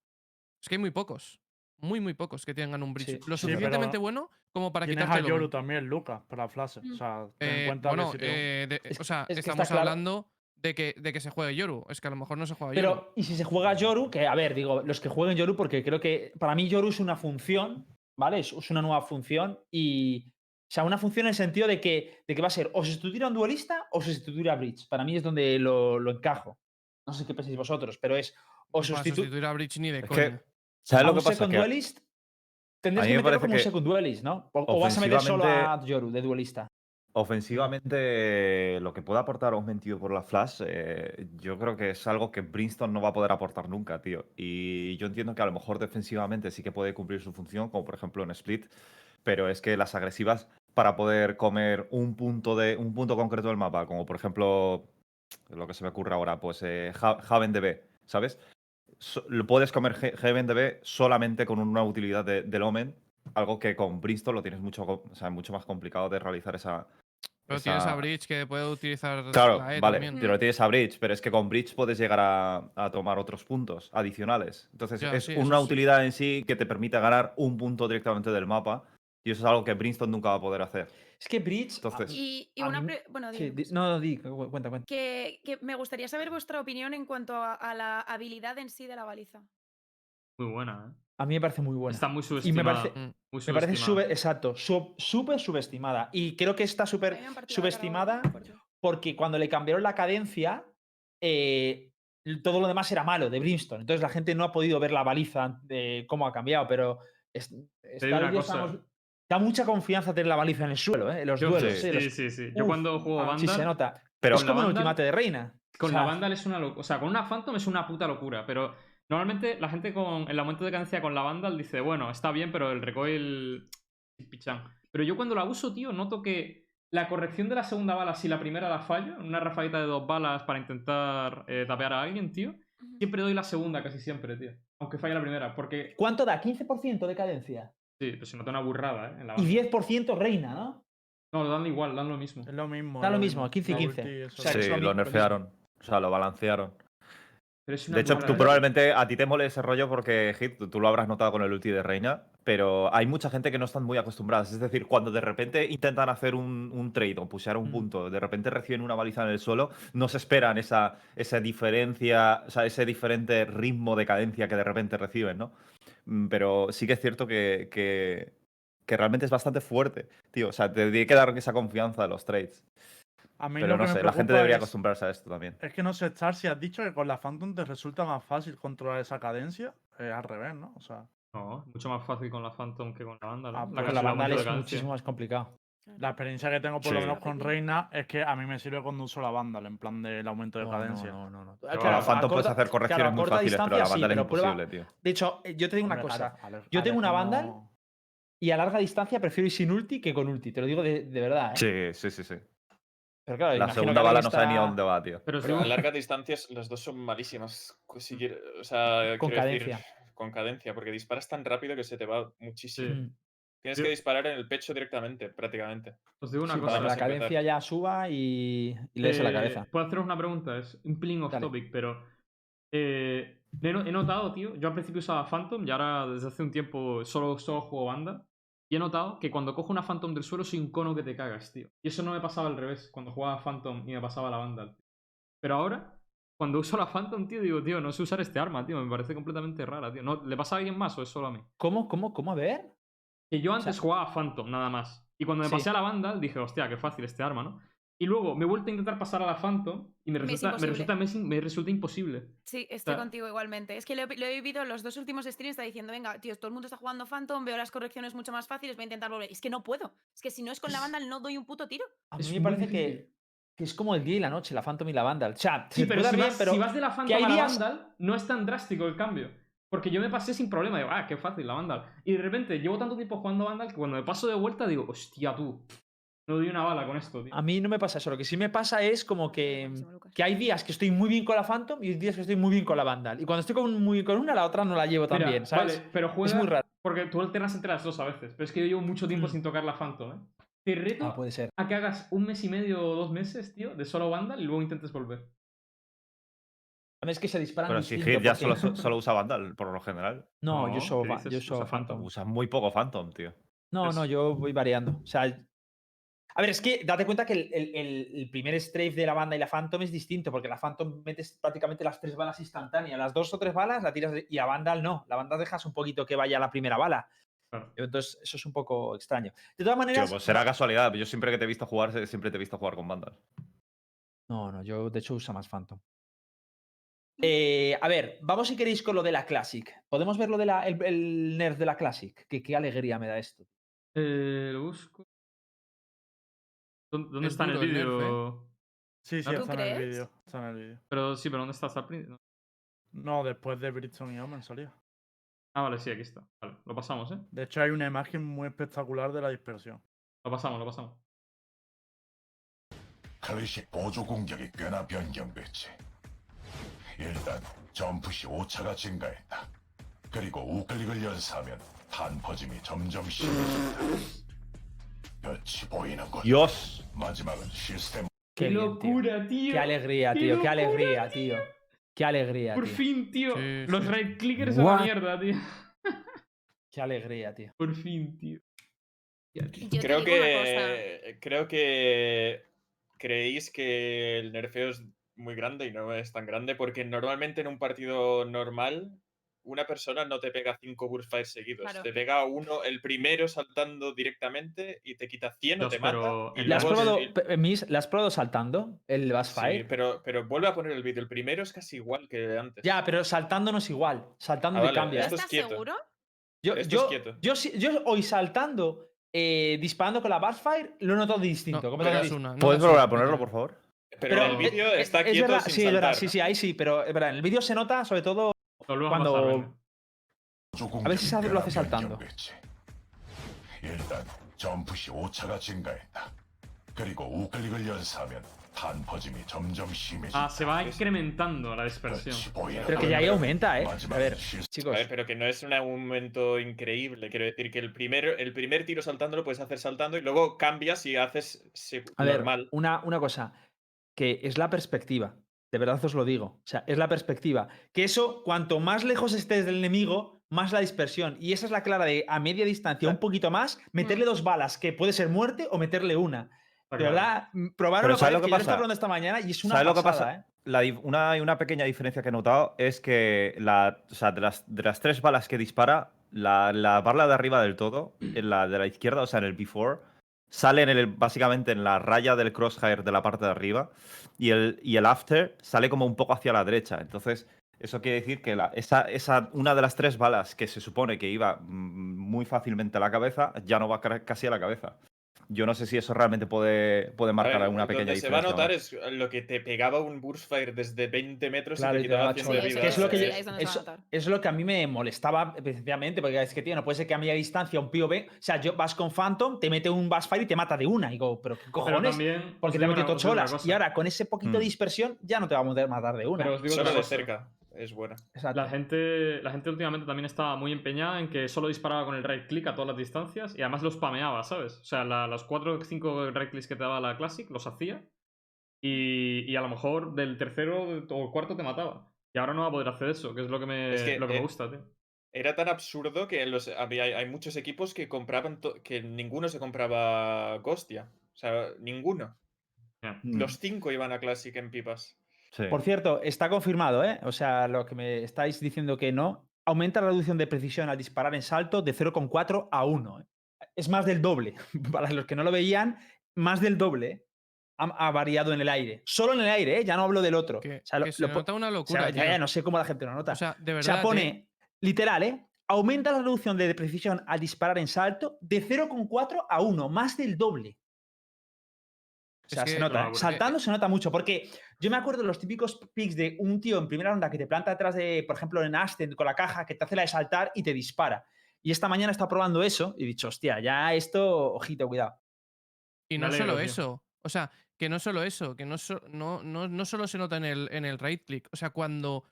[SPEAKER 6] Es que hay muy pocos. Muy, muy pocos que tengan un bridge
[SPEAKER 2] Sí.
[SPEAKER 6] lo suficientemente
[SPEAKER 3] pero
[SPEAKER 6] bueno como para
[SPEAKER 3] Tienes
[SPEAKER 6] quitarte
[SPEAKER 3] a
[SPEAKER 6] el
[SPEAKER 3] Yoru también, Lucas, para Flash.
[SPEAKER 4] Mm.
[SPEAKER 3] O sea, ten en
[SPEAKER 6] Eh,
[SPEAKER 3] cuenta que
[SPEAKER 6] bueno,
[SPEAKER 3] si te-
[SPEAKER 6] eh, de-
[SPEAKER 2] Es-
[SPEAKER 6] o sea,
[SPEAKER 2] es
[SPEAKER 6] estamos
[SPEAKER 2] claro-
[SPEAKER 6] hablando de que, de que se juegue Yoru. Es que a lo mejor no se juega Yoru.
[SPEAKER 2] Pero, ¿y si se juega Yoru? Que, a ver, digo, los que jueguen Yoru, porque creo que para mí Yoru es una función, ¿vale? Es, es una nueva función y. O sea, una función en el sentido de que, de que va a ser o se sustituirá a un duelista o se sustituirá a Bridge. Para mí es donde lo, lo encajo. No sé qué pensáis vosotros, pero es o
[SPEAKER 6] Para
[SPEAKER 2] sustitu-
[SPEAKER 6] sustituir a Bridge ni de
[SPEAKER 5] Es que, ¿sabes
[SPEAKER 2] a
[SPEAKER 5] lo que pasa? Que
[SPEAKER 2] duelist. Tendrías
[SPEAKER 5] a
[SPEAKER 2] que
[SPEAKER 5] me
[SPEAKER 2] meterlo como un second duelist, ¿no? O, o vas a meter solo a Yoru de duelista.
[SPEAKER 5] ofensivamente lo que puede aportar Omen, tío, por la Flash, eh, yo creo que es algo que Brimstone no va a poder aportar nunca, tío. Y yo entiendo que a lo mejor defensivamente sí que puede cumplir su función, como por ejemplo en Split, pero es que las agresivas para poder comer un punto de un punto concreto del mapa, como por ejemplo lo que se me ocurre ahora, pues eh, Ha- Haven DB, ¿sabes? So- lo puedes comer Haven DB solamente con una utilidad de- del Omen, algo que con Brimstone lo tienes mucho, co- o sea, mucho más complicado de realizar esa,
[SPEAKER 6] Pero tienes a Bridge que puede utilizar
[SPEAKER 5] Claro,
[SPEAKER 6] la E
[SPEAKER 5] vale,
[SPEAKER 6] también.
[SPEAKER 5] pero tienes a Bridge, pero es que con Bridge puedes llegar a, a tomar otros puntos adicionales. Entonces
[SPEAKER 6] Ya,
[SPEAKER 5] es
[SPEAKER 6] sí,
[SPEAKER 5] una utilidad en sí que te permite ganar un punto directamente del mapa y eso es algo que Brimstone nunca va a poder hacer.
[SPEAKER 2] Es que Bridge.
[SPEAKER 5] Entonces-
[SPEAKER 4] y, y una
[SPEAKER 2] mí-
[SPEAKER 4] pre- bueno,
[SPEAKER 2] sí, di- no, no, di, cu- cuenta, cuenta.
[SPEAKER 4] que, que me gustaría saber vuestra opinión en cuanto a, a la habilidad en sí de la baliza.
[SPEAKER 1] Muy buena, ¿eh?
[SPEAKER 2] A mí me parece muy buena.
[SPEAKER 1] Está muy
[SPEAKER 2] Y me
[SPEAKER 1] subestimada.
[SPEAKER 2] parece,
[SPEAKER 6] Mm.
[SPEAKER 1] muy
[SPEAKER 2] me parece
[SPEAKER 1] subestimada.
[SPEAKER 2] sube- exacto, sub- súper subestimada. Y creo que está súper subestimada porque cuando le cambiaron la cadencia, eh, todo lo demás era malo de Brimstone. Entonces la gente no ha podido ver la baliza de cómo ha cambiado, pero es-
[SPEAKER 1] digo una cosa.
[SPEAKER 2] estamos- da mucha confianza tener la baliza en el suelo, ¿eh? los
[SPEAKER 1] Yo-
[SPEAKER 2] duelos.
[SPEAKER 1] sí.
[SPEAKER 2] Los-
[SPEAKER 1] sí, sí, sí. Yo
[SPEAKER 2] Uf,
[SPEAKER 1] cuando juego
[SPEAKER 2] ah, sí
[SPEAKER 1] Vandal,
[SPEAKER 2] se nota.
[SPEAKER 5] Pero
[SPEAKER 2] es
[SPEAKER 1] con la
[SPEAKER 2] como un
[SPEAKER 1] Vandal-
[SPEAKER 2] ultimate de reina.
[SPEAKER 1] con
[SPEAKER 2] O sea,
[SPEAKER 1] la Vandal es una locura. O sea, con una Phantom es una puta locura, pero normalmente la gente con el aumento de cadencia con la Vandal dice, bueno, está bien, pero el recoil... Pichán. Pero yo cuando la uso, tío, noto que la corrección de la segunda bala, si la primera la fallo, una rafaguita de dos balas para intentar eh, tapear a alguien, tío, siempre doy la segunda casi siempre, tío. Aunque falle la primera. Porque.
[SPEAKER 2] ¿Cuánto da? ¿15% de cadencia?
[SPEAKER 1] Sí, pero se nota una burrada, ¿eh? En la
[SPEAKER 2] Y
[SPEAKER 1] banda.
[SPEAKER 2] 10% reina, ¿no?
[SPEAKER 1] No, lo dan igual, dan lo mismo.
[SPEAKER 3] Es lo mismo.
[SPEAKER 2] Da
[SPEAKER 3] es
[SPEAKER 2] lo mismo, 15 y
[SPEAKER 3] La
[SPEAKER 2] 15.
[SPEAKER 3] ulti, eso
[SPEAKER 2] O sea,
[SPEAKER 3] sí.
[SPEAKER 2] lo
[SPEAKER 5] nerfearon. O sea, lo balancearon.
[SPEAKER 1] Pero es una
[SPEAKER 5] De hecho, tú probablemente a ti te mole ese rollo porque, Hit, tú, tú lo habrás notado con el ulti de Reina, pero hay mucha gente que no están muy acostumbradas. Es decir, cuando de repente intentan hacer un, un trade o pushear un
[SPEAKER 2] Mm.
[SPEAKER 5] punto, de repente reciben una baliza en el suelo, no se esperan esa, esa diferencia, o sea, ese diferente ritmo de cadencia que de repente reciben, ¿no? Mm, Pero sí que es cierto que, que, que realmente es bastante fuerte, tío. O sea, te tiene que dar esa confianza de los trades.
[SPEAKER 3] A mí
[SPEAKER 5] Pero no sé, la gente debería
[SPEAKER 3] es-
[SPEAKER 5] acostumbrarse a esto también.
[SPEAKER 3] Es que no sé, Star, si has dicho que con la Phantom te resulta más fácil controlar esa cadencia, al revés, ¿no? O sea,
[SPEAKER 1] No, mucho más fácil con la Phantom que con la banda. ¿no?
[SPEAKER 3] Ah,
[SPEAKER 1] la
[SPEAKER 3] pues
[SPEAKER 2] Con la Vandal
[SPEAKER 1] mucho
[SPEAKER 2] es muchísimo más complicado.
[SPEAKER 3] La experiencia que tengo por lo menos con Reina es que a mí me sirve cuando uso la Vandal, en plan del aumento de
[SPEAKER 2] No,
[SPEAKER 3] cadencia.
[SPEAKER 2] No, no, no. A
[SPEAKER 5] Phantom puedes hacer correcciones muy fáciles, pero la
[SPEAKER 2] sí,
[SPEAKER 5] Vandal es
[SPEAKER 2] prueba-
[SPEAKER 5] imposible, tío.
[SPEAKER 2] De hecho, eh, yo te digo una cosa. yo tengo una Vandal
[SPEAKER 3] no-
[SPEAKER 2] Y a larga distancia prefiero ir sin ulti que con ulti. Te lo digo de, de verdad, ¿eh?
[SPEAKER 5] Sí, sí, sí, sí.
[SPEAKER 2] Pero claro,
[SPEAKER 5] La segunda bala no sabe ni a dónde va, tío.
[SPEAKER 1] Pero
[SPEAKER 8] Pero a largas distancias las dos son malísimas. si quiere- o sea,
[SPEAKER 2] Con
[SPEAKER 8] quiero decir,
[SPEAKER 2] cadencia.
[SPEAKER 8] con cadencia, porque disparas tan rápido que se te va muchísimo. Tienes que disparar en el pecho directamente, prácticamente.
[SPEAKER 1] os digo una
[SPEAKER 2] Sí,
[SPEAKER 1] cosa.
[SPEAKER 2] para que la
[SPEAKER 8] empezar.
[SPEAKER 2] cadencia ya suba y, y le des a la
[SPEAKER 1] Eh,
[SPEAKER 2] cabeza.
[SPEAKER 1] Puedo haceros una pregunta, es un pelín off
[SPEAKER 2] Dale.
[SPEAKER 1] topic, pero eh, he, no- he notado, tío, yo al principio usaba Phantom y ahora desde hace un tiempo solo, solo juego banda. Y he notado que cuando cojo una Phantom del suelo soy un cono que te cagas, tío. Y eso no me pasaba al revés, cuando jugaba Phantom y me pasaba la banda. tío. Pero ahora, cuando uso la Phantom, tío, digo, tío, no sé usar este arma, tío. Me parece completamente rara, tío. ¿No, ¿Le pasa a alguien más o es solo a mí?
[SPEAKER 2] ¿Cómo, cómo, cómo? A ver.
[SPEAKER 1] Que yo
[SPEAKER 2] sea-
[SPEAKER 1] antes jugaba Phantom, nada más. Y cuando me
[SPEAKER 2] Sí.
[SPEAKER 1] pasé a la banda, dije, hostia, qué fácil este arma, ¿no? Y luego me he vuelto a intentar pasar a la Phantom y me
[SPEAKER 4] Me es
[SPEAKER 1] resulta, me
[SPEAKER 4] imposible.
[SPEAKER 1] resulta, me me resulta imposible.
[SPEAKER 4] Sí, estoy
[SPEAKER 1] sea-
[SPEAKER 4] contigo igualmente. Es que lo he, lo he vivido los dos últimos streams, está diciendo, venga, tío, todo el mundo está jugando Phantom, veo las correcciones mucho más fáciles, voy a intentar volver. Es que no puedo. Es que si no es con la banda, no doy un puto tiro.
[SPEAKER 2] A mí me parece que, que es como el día y la noche, la Phantom y la Vandal. O sea,
[SPEAKER 1] Sí, pero si,
[SPEAKER 2] bien,
[SPEAKER 1] vas,
[SPEAKER 2] pero
[SPEAKER 1] si vas de la Phantom a la
[SPEAKER 2] días-
[SPEAKER 1] Vandal, no es tan drástico el cambio. Porque yo me pasé sin problema. Digo, ah, qué fácil, la Vandal. Y de repente llevo tanto tiempo jugando Vandal que cuando me paso de vuelta digo, hostia, tú. No doy una bala con esto, tío.
[SPEAKER 2] a mí no me pasa eso. Lo que sí me pasa es como que, que hay días que estoy muy bien con la Phantom y hay días que estoy muy bien con la Vandal. Y cuando estoy con, muy con una, la otra no la llevo tan
[SPEAKER 1] Mira,
[SPEAKER 2] bien, ¿sabes?
[SPEAKER 1] Vale, pero juega.
[SPEAKER 2] Es muy raro.
[SPEAKER 1] Porque tú alternas entre las dos a veces. Pero es que yo llevo mucho tiempo
[SPEAKER 2] Mm.
[SPEAKER 1] sin tocar la Phantom, ¿eh? Te reto
[SPEAKER 2] Ah, puede ser.
[SPEAKER 1] a que hagas un mes y medio o dos meses, tío, de solo Vandal y luego intentes volver.
[SPEAKER 2] A mí es que se disparan
[SPEAKER 5] Pero si Hit ya
[SPEAKER 2] porque-
[SPEAKER 5] solo, solo usa Vandal, por lo general.
[SPEAKER 2] No,
[SPEAKER 1] No,
[SPEAKER 2] yo soy,
[SPEAKER 1] ¿qué
[SPEAKER 2] va-
[SPEAKER 1] dices?
[SPEAKER 2] yo
[SPEAKER 1] Usa
[SPEAKER 2] soy Phantom.
[SPEAKER 5] Usa muy poco Phantom, tío.
[SPEAKER 2] No,
[SPEAKER 1] Es-
[SPEAKER 2] no, yo voy variando. O sea, a ver, es que date cuenta que el, el- el- primer strafe de la banda y la Phantom es distinto, porque la Phantom metes prácticamente las tres balas instantáneas. Las dos o tres balas la tiras de- y a Vandal no. La Vandal dejas un poquito que vaya la primera bala.
[SPEAKER 1] Claro.
[SPEAKER 2] Entonces, eso es un poco extraño. De todas maneras.
[SPEAKER 5] pues será casualidad. Yo siempre que te he visto jugar, siempre te he visto jugar con Vandal.
[SPEAKER 2] No, no, yo de hecho uso más Phantom. Eh, a ver, vamos si queréis con lo de la Classic. ¿Podemos ver lo de la, el, el nerf de la Classic? Que qué alegría me da esto.
[SPEAKER 1] Eh, lo busco. ¿Dónde, dónde
[SPEAKER 6] Es
[SPEAKER 1] está en el
[SPEAKER 6] duro el nerf, ¿eh?
[SPEAKER 1] vídeo?
[SPEAKER 3] Sí, sí,
[SPEAKER 1] ¿Tú
[SPEAKER 3] está en el
[SPEAKER 4] crees?
[SPEAKER 3] vídeo. Está en el vídeo.
[SPEAKER 1] Pero sí, pero ¿dónde está hasta el principio?
[SPEAKER 3] No, después de Bridgestone y Omen salía.
[SPEAKER 1] Ah, vale, sí, aquí está. Vale, lo pasamos, ¿eh?
[SPEAKER 3] De hecho, hay una imagen muy espectacular de la dispersión.
[SPEAKER 1] Lo pasamos, lo pasamos.
[SPEAKER 7] 클래식 보조 공격이 꽤나 변경됐지. 일단 점프 시 오차가 증가했다. 그리고 우클릭을 연사하면 탄 퍼짐이 점점 심해진다. 끝이 보이는군.
[SPEAKER 5] Dios.
[SPEAKER 7] 마지막은 시스템
[SPEAKER 2] Qué,
[SPEAKER 1] ¡Qué
[SPEAKER 2] bien, tío.
[SPEAKER 1] locura, tío!
[SPEAKER 2] Qué alegría,
[SPEAKER 1] ¡Qué
[SPEAKER 2] tío. Qué
[SPEAKER 1] locura,
[SPEAKER 2] alegría, tío. Qué alegría,
[SPEAKER 1] Por
[SPEAKER 2] tío.
[SPEAKER 1] fin, tío.
[SPEAKER 6] Sí,
[SPEAKER 1] Los
[SPEAKER 6] sí.
[SPEAKER 1] right clickers a la
[SPEAKER 2] What?
[SPEAKER 1] mierda, tío.
[SPEAKER 2] Qué alegría, tío.
[SPEAKER 1] Por fin, tío. Ya, tío.
[SPEAKER 4] Yo te
[SPEAKER 8] Creo
[SPEAKER 4] digo una cosa.
[SPEAKER 8] que, creo que creéis que el nerfeo es muy grande y no es tan grande porque normalmente en un partido normal una persona no te pega 5 burst fires seguidos.
[SPEAKER 4] Claro.
[SPEAKER 8] Te pega uno, el primero saltando directamente y te quita 100 o
[SPEAKER 1] Dios,
[SPEAKER 8] te mata. y
[SPEAKER 2] ¿La has probado,
[SPEAKER 8] el-
[SPEAKER 2] ¿la has probado saltando el Bass
[SPEAKER 8] Sí,
[SPEAKER 2] Fire?
[SPEAKER 8] pero, pero vuelve a poner el vídeo. El primero es casi igual que antes.
[SPEAKER 2] Ya, pero saltando no es igual. Saltando
[SPEAKER 8] Ah, vale,
[SPEAKER 2] cambia.
[SPEAKER 8] es
[SPEAKER 4] ¿Estás
[SPEAKER 8] quieto.
[SPEAKER 4] seguro?
[SPEAKER 2] Yo,
[SPEAKER 8] esto es
[SPEAKER 2] yo,
[SPEAKER 8] quieto.
[SPEAKER 2] yo, sí- yo hoy saltando, eh, disparando con la Bass Fire, lo he notado
[SPEAKER 6] No,
[SPEAKER 2] distinto.
[SPEAKER 6] no
[SPEAKER 2] completamente
[SPEAKER 6] das una, no
[SPEAKER 5] ¿Puedes volver a ponerlo, por favor?
[SPEAKER 8] Pero, el vídeo está
[SPEAKER 2] es,
[SPEAKER 8] quieto
[SPEAKER 2] sí, saltar, verdad, sí, sí, ahí sí, pero es en el vídeo se nota sobre todo cuando...
[SPEAKER 7] A,
[SPEAKER 2] a ver si lo hace saltando.
[SPEAKER 1] Ah, se va incrementando la dispersión.
[SPEAKER 2] Pero que ya ahí aumenta, ¿eh? A ver, chicos.
[SPEAKER 8] A ver, pero que no es un aumento increíble. Quiero decir que el primer, el primer tiro saltando lo puedes hacer saltando y luego cambias y haces
[SPEAKER 2] a. Ver, una, una cosa que es la perspectiva. De verdad os lo digo. O sea, es la perspectiva. Que eso, cuanto más lejos estés del enemigo, más la dispersión. Y esa es la clara de a media distancia, un poquito más, meterle dos balas, que puede ser muerte o meterle una. De verdad, mm,
[SPEAKER 5] Pero ¿sabes lo
[SPEAKER 2] que
[SPEAKER 5] que
[SPEAKER 2] yo
[SPEAKER 5] pasa?
[SPEAKER 2] estaba hablando esta mañana y es una
[SPEAKER 5] ¿Sabes lo que pasa?
[SPEAKER 2] ¿eh?
[SPEAKER 5] La una, una pequeña diferencia que he notado es que la, o sea, de, las, de las tres balas que dispara, la, la bala de arriba del todo, en la de la izquierda, o sea, en el before, sale en el, básicamente en la raya del crosshair de la parte de arriba y el, y el after sale como un poco hacia la derecha. Entonces, eso quiere decir que la- esa, esa, una de las tres balas que se supone que iba mm, muy fácilmente a la cabeza, ya no va ca- casi a la cabeza. Yo no sé si eso realmente puede, puede
[SPEAKER 8] A
[SPEAKER 5] marcar
[SPEAKER 8] ver,
[SPEAKER 5] alguna pequeña
[SPEAKER 8] donde se va
[SPEAKER 5] diferencia.
[SPEAKER 8] a notar
[SPEAKER 5] ¿no?
[SPEAKER 8] es lo que te pegaba un burst fire desde 20 metros
[SPEAKER 2] Claro,
[SPEAKER 8] y te quitaba 100 de vida.
[SPEAKER 2] Que es lo que yo- eso- es lo que a mí me molestaba precisamente, porque es que, tío, no puede ser que a media distancia un POV, o sea, yo vas con Phantom, te mete un Bassfire y te mata de una. Y digo, pero qué
[SPEAKER 1] Pero
[SPEAKER 2] cojones,
[SPEAKER 1] también.
[SPEAKER 2] porque te
[SPEAKER 1] una
[SPEAKER 2] cholas. Y ahora, con ese poquito de
[SPEAKER 5] Mm.
[SPEAKER 2] dispersión, ya no te va a poder matar de una.
[SPEAKER 1] Pero os digo
[SPEAKER 8] Solo de cerca. Es buena.
[SPEAKER 2] Exacto.
[SPEAKER 1] La gente, la gente últimamente también estaba muy empeñada en que solo disparaba con el right click a todas las distancias y además los spameaba, ¿sabes? O sea, la- los 4 o 5 right clicks que te daba la Classic los hacía y, y a lo mejor del tercero o cuarto te mataba. Y ahora no va a poder hacer eso, que es lo que me,
[SPEAKER 8] Es que,
[SPEAKER 1] lo que me
[SPEAKER 8] eh,
[SPEAKER 1] gusta, tío.
[SPEAKER 8] Era tan absurdo que los, había, hay muchos equipos que compraban to- que ninguno se compraba Ghostia. O sea, ninguno.
[SPEAKER 1] Ya.
[SPEAKER 2] Mm.
[SPEAKER 8] Los cinco iban a Classic en pipas.
[SPEAKER 5] Sí.
[SPEAKER 2] Por cierto, está confirmado, ¿eh? O sea, lo que me estáis diciendo que no. Aumenta la reducción de precisión al disparar en salto de 0,4 a 1. ¿eh? Es más del doble. Para los que no lo veían, más del doble ¿eh? ha, ha variado en el aire. Solo en el aire, ¿eh? Ya no hablo del otro.
[SPEAKER 6] Que,
[SPEAKER 2] O sea, lo-
[SPEAKER 6] que se
[SPEAKER 2] lo
[SPEAKER 6] nota una
[SPEAKER 2] o sea,
[SPEAKER 6] locura.
[SPEAKER 2] ya, ya no sé cómo la gente lo nota.
[SPEAKER 6] O sea, de
[SPEAKER 2] O
[SPEAKER 6] verdad.
[SPEAKER 2] sea,
[SPEAKER 6] eh,
[SPEAKER 2] pone, literal, ¿eh? Aumenta la reducción de precisión al disparar en salto de 0,4 a 1, más del doble. O
[SPEAKER 6] Es
[SPEAKER 2] sea, se nota. ¿eh?
[SPEAKER 1] Porque-
[SPEAKER 2] Saltando se nota mucho, porque yo me acuerdo de los típicos picks de un tío en primera ronda que te planta detrás de, por ejemplo, en Ascent con la caja, que te hace la de saltar y te dispara. Y esta mañana estado probando eso y he dicho, hostia, ya esto, ojito, cuidado.
[SPEAKER 6] Y no
[SPEAKER 1] alegro,
[SPEAKER 6] solo
[SPEAKER 1] tío.
[SPEAKER 6] eso. O sea, que no solo eso, que no, so- no, no, no solo se nota en el, en el right click. O sea, cuando,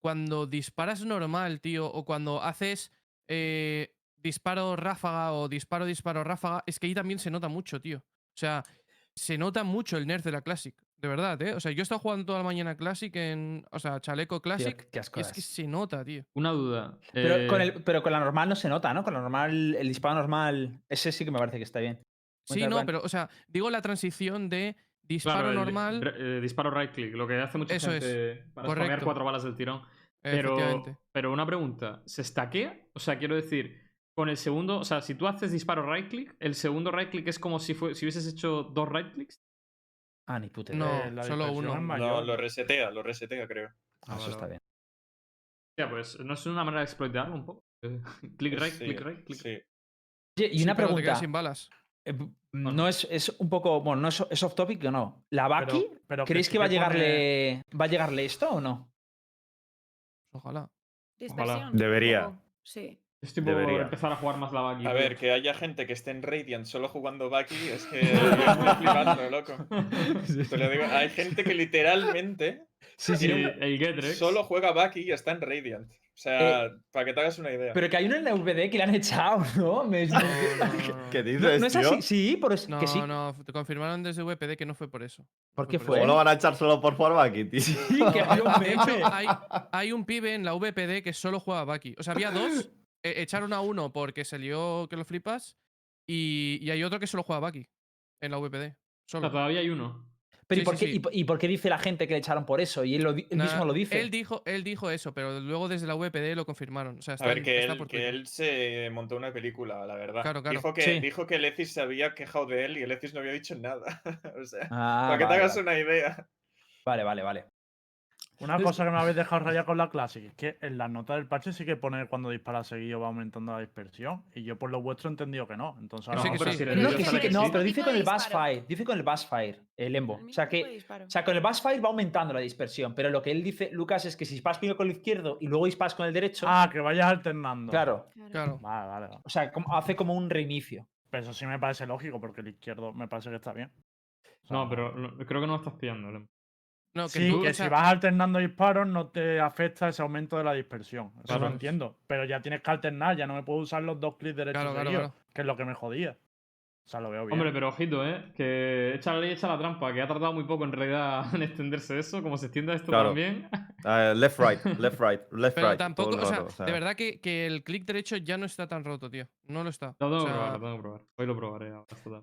[SPEAKER 6] cuando disparas normal, tío, o cuando haces eh, disparo ráfaga o disparo, disparo ráfaga, es que ahí también se nota mucho, tío. O sea, se nota mucho el nerf de la Classic. De verdad, ¿eh? O sea, yo he estado jugando toda la mañana Classic en. O sea, chaleco
[SPEAKER 2] Tío,
[SPEAKER 6] Classic.
[SPEAKER 2] qué asco
[SPEAKER 6] y es que se nota, tío.
[SPEAKER 1] Una duda.
[SPEAKER 2] Pero, con
[SPEAKER 1] eh,
[SPEAKER 2] el, pero con la normal no se nota, ¿no? Con la normal, el disparo normal, ese sí que me parece que está bien.
[SPEAKER 6] Sí, no, pero, o sea, digo la transición de disparo
[SPEAKER 1] claro,
[SPEAKER 6] normal.
[SPEAKER 1] eh, disparo right click, lo que hace mucha
[SPEAKER 6] Eso es,
[SPEAKER 1] gente para
[SPEAKER 6] correcto.
[SPEAKER 1] cuatro balas del tirón. Pero, pero una pregunta, ¿se stackea? O sea, quiero decir, con el segundo, o sea, si tú haces disparo right click, el segundo right click es como si, fue, si hubieses hecho dos right clicks.
[SPEAKER 2] Ah, ni puta
[SPEAKER 6] No.
[SPEAKER 3] Eh,
[SPEAKER 6] solo uno. No,
[SPEAKER 8] lo resetea, lo resetea, creo.
[SPEAKER 2] Ah, eso está bien.
[SPEAKER 1] Ya, pues, ¿no es una manera de exploitarlo un poco? click right,
[SPEAKER 8] Sí,
[SPEAKER 1] click right, click
[SPEAKER 8] sí.
[SPEAKER 2] Oye, y
[SPEAKER 6] Sí,
[SPEAKER 2] una
[SPEAKER 6] pero te quedas
[SPEAKER 2] pregunta.
[SPEAKER 6] sin balas.
[SPEAKER 2] eh, no es, es un poco. Bueno, no es, es off topic o no. ¿La Baki?
[SPEAKER 3] pero
[SPEAKER 2] ¿Creéis
[SPEAKER 3] sí
[SPEAKER 2] que va a
[SPEAKER 3] pone-
[SPEAKER 2] llegarle. ¿Va a llegarle esto o no?
[SPEAKER 6] Ojalá.
[SPEAKER 4] Dispersión.
[SPEAKER 5] Debería.
[SPEAKER 4] Sí.
[SPEAKER 1] Es tipo
[SPEAKER 5] Debería.
[SPEAKER 1] empezar a jugar más la Baki.
[SPEAKER 8] A ver, que haya gente que esté en Radiant solo jugando Baki, es que estoy flipando, loco. Te lo digo, hay gente que literalmente
[SPEAKER 2] Sí, sí.
[SPEAKER 1] Sí, el Getrex.
[SPEAKER 8] solo juega Baki y está en Radiant. O sea, para que te hagas una idea.
[SPEAKER 2] Pero que hay uno en la VD que le han echado, ¿no? Me-
[SPEAKER 6] No, no,
[SPEAKER 5] ¿Qué dices,
[SPEAKER 2] no es
[SPEAKER 5] tío?
[SPEAKER 2] así. Sí, por es-
[SPEAKER 6] no,
[SPEAKER 2] que sí.
[SPEAKER 6] no, te confirmaron desde VPD que no fue por eso.
[SPEAKER 2] ¿Por qué fue?
[SPEAKER 5] ¿Cómo lo van a echar solo por jugar aquí, tío?
[SPEAKER 2] Sí, que había un
[SPEAKER 6] De hecho, hay, hay un pibe en la VPD que solo juega Baki. O sea, había dos. E- echaron a uno porque se lió que lo flipas. Y, y hay otro que solo juega Baki en la VPD. Solo.
[SPEAKER 1] todavía hay uno.
[SPEAKER 2] Pero ¿y por,
[SPEAKER 6] sí,
[SPEAKER 2] qué,
[SPEAKER 6] sí.
[SPEAKER 2] y por- y por qué dice la gente que le echaron por eso? Y él, lo di- él
[SPEAKER 6] Nah,
[SPEAKER 2] mismo lo dice.
[SPEAKER 6] Él dijo, él dijo eso, pero luego desde la VPD lo confirmaron. O sea, está,
[SPEAKER 8] A ver, que
[SPEAKER 6] está
[SPEAKER 8] él,
[SPEAKER 6] por
[SPEAKER 8] que
[SPEAKER 6] Twitter.
[SPEAKER 8] él se montó una película, la verdad.
[SPEAKER 6] Claro, claro.
[SPEAKER 8] Dijo, que,
[SPEAKER 2] Sí.
[SPEAKER 8] dijo que el Ezis se había quejado de él y el no había dicho nada. o sea,
[SPEAKER 2] Ah,
[SPEAKER 8] para que te hagas
[SPEAKER 2] vale.
[SPEAKER 8] una idea.
[SPEAKER 2] Vale, vale, vale.
[SPEAKER 3] Una cosa que me habéis dejado rayar con la Classic es que en las notas del parche sí que pone cuando dispara seguido va aumentando la dispersión. Y yo por lo vuestro he entendido que no. Entonces ahora vamos a
[SPEAKER 6] sí.
[SPEAKER 2] No, que sí no, pero dice con el. Bassfire. Dice con el Bassfire, el Embo.
[SPEAKER 4] El
[SPEAKER 2] O sea que. O sea, con el Bassfire va aumentando la dispersión, pero lo que él dice, Lucas, es que si disparas primero con el izquierdo y luego disparas con el derecho,
[SPEAKER 3] Ah, que vayas alternando.
[SPEAKER 2] claro,
[SPEAKER 6] Claro.
[SPEAKER 3] Vale, vale, vale.
[SPEAKER 2] o sea, como- hace como un reinicio.
[SPEAKER 3] Pero eso sí me parece lógico porque el izquierdo me parece que está bien. O sea,
[SPEAKER 1] No, pero no- creo que no lo estás pillando. Lem.
[SPEAKER 6] No, que
[SPEAKER 3] Sí,
[SPEAKER 6] tú,
[SPEAKER 3] que
[SPEAKER 6] o sea,
[SPEAKER 3] si vas alternando disparos no te afecta ese aumento de la dispersión. Eso
[SPEAKER 1] Claro.
[SPEAKER 3] lo entiendo. Pero ya tienes que alternar, ya no me puedo usar los dos clics derechos
[SPEAKER 6] Claro,
[SPEAKER 3] seguidos,
[SPEAKER 6] claro.
[SPEAKER 3] que es lo que me jodía. O sea, lo veo bien.
[SPEAKER 1] Hombre, pero ojito, ¿eh? Que echa la ley, echa la trampa, que ha tardado muy poco en realidad en extenderse eso. Como se extienda esto
[SPEAKER 5] Claro.
[SPEAKER 1] también.
[SPEAKER 5] Ah, left, right, left, right, left,
[SPEAKER 6] Pero
[SPEAKER 5] right. todo
[SPEAKER 6] tampoco, o sea,
[SPEAKER 5] rato, o sea,
[SPEAKER 6] de verdad que, que el clic derecho ya no está tan roto, tío. No lo está.
[SPEAKER 1] Lo tengo
[SPEAKER 6] O
[SPEAKER 1] que probar, lo tengo que probar. Hoy lo probaré. ahora, total.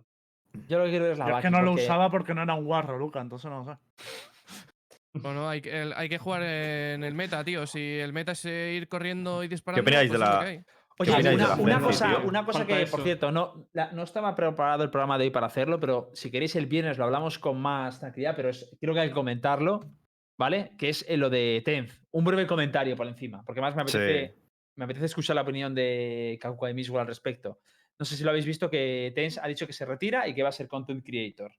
[SPEAKER 2] Yo lo que quiero es la
[SPEAKER 3] Yo es que no lo
[SPEAKER 2] porque-
[SPEAKER 3] usaba porque no era un guarro, Luca, entonces no sé.
[SPEAKER 6] Bueno, hay, que- el- hay que jugar en el meta, tío. Si el meta es eh, ir corriendo y disparando.
[SPEAKER 5] opináis de
[SPEAKER 6] pues es lo
[SPEAKER 5] la-.
[SPEAKER 2] Oye,
[SPEAKER 5] opináis de
[SPEAKER 2] una,
[SPEAKER 5] la
[SPEAKER 2] una cosa,
[SPEAKER 5] tío?
[SPEAKER 2] una cosa que,
[SPEAKER 1] eso.
[SPEAKER 2] por cierto, no, la- no estaba preparado el programa de hoy para hacerlo, pero si queréis el viernes lo hablamos con más tranquilidad, pero es- creo que hay que comentarlo, ¿vale? Que es eh, lo de Tenz. Un breve comentario por encima, porque más me apetece, me apetece escuchar la opinión de Kauka y Miswell al respecto. No sé si lo habéis visto que Tenz ha dicho que se retira y que va a ser content creator.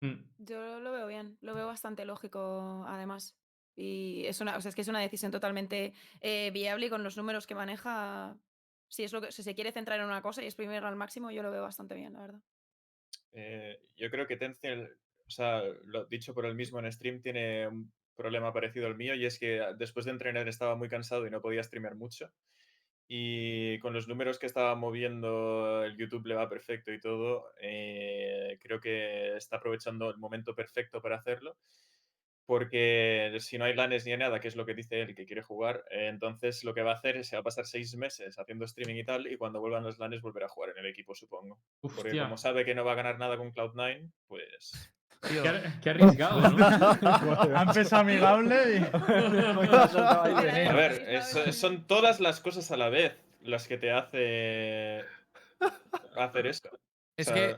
[SPEAKER 1] Mm.
[SPEAKER 4] Yo lo veo bien, lo veo bastante lógico, además. Y es una, o sea, es que es una decisión totalmente eh, viable y con los números que maneja. Si es lo que si se quiere centrar en una cosa y exprimirla al máximo, yo lo veo bastante bien, la verdad.
[SPEAKER 8] Eh, yo creo que Tencent, o sea, lo dicho por él mismo en stream, tiene un problema parecido al mío y es que ah, después de entrenar estaba muy cansado y no podía streamear mucho. Y con los números que estaba moviendo, el YouTube le va perfecto y todo. eh, creo que está aprovechando el momento perfecto para hacerlo. Porque si no hay lanes ni hay nada, que es lo que dice él que quiere jugar, eh, entonces lo que va a hacer es se va a pasar seis meses haciendo streaming y tal, y cuando vuelvan los lanes volverá a jugar en el equipo, supongo. Porque como sabe que no va a ganar nada con Cloud9, pues.
[SPEAKER 6] Tío,
[SPEAKER 1] Qué, ar- qué arriesgado, ¿no?
[SPEAKER 3] Ha empezado amigable y.
[SPEAKER 8] A ver, es- son todas las cosas a la vez las que te hace hacer esto. O
[SPEAKER 6] es
[SPEAKER 8] sea,
[SPEAKER 6] que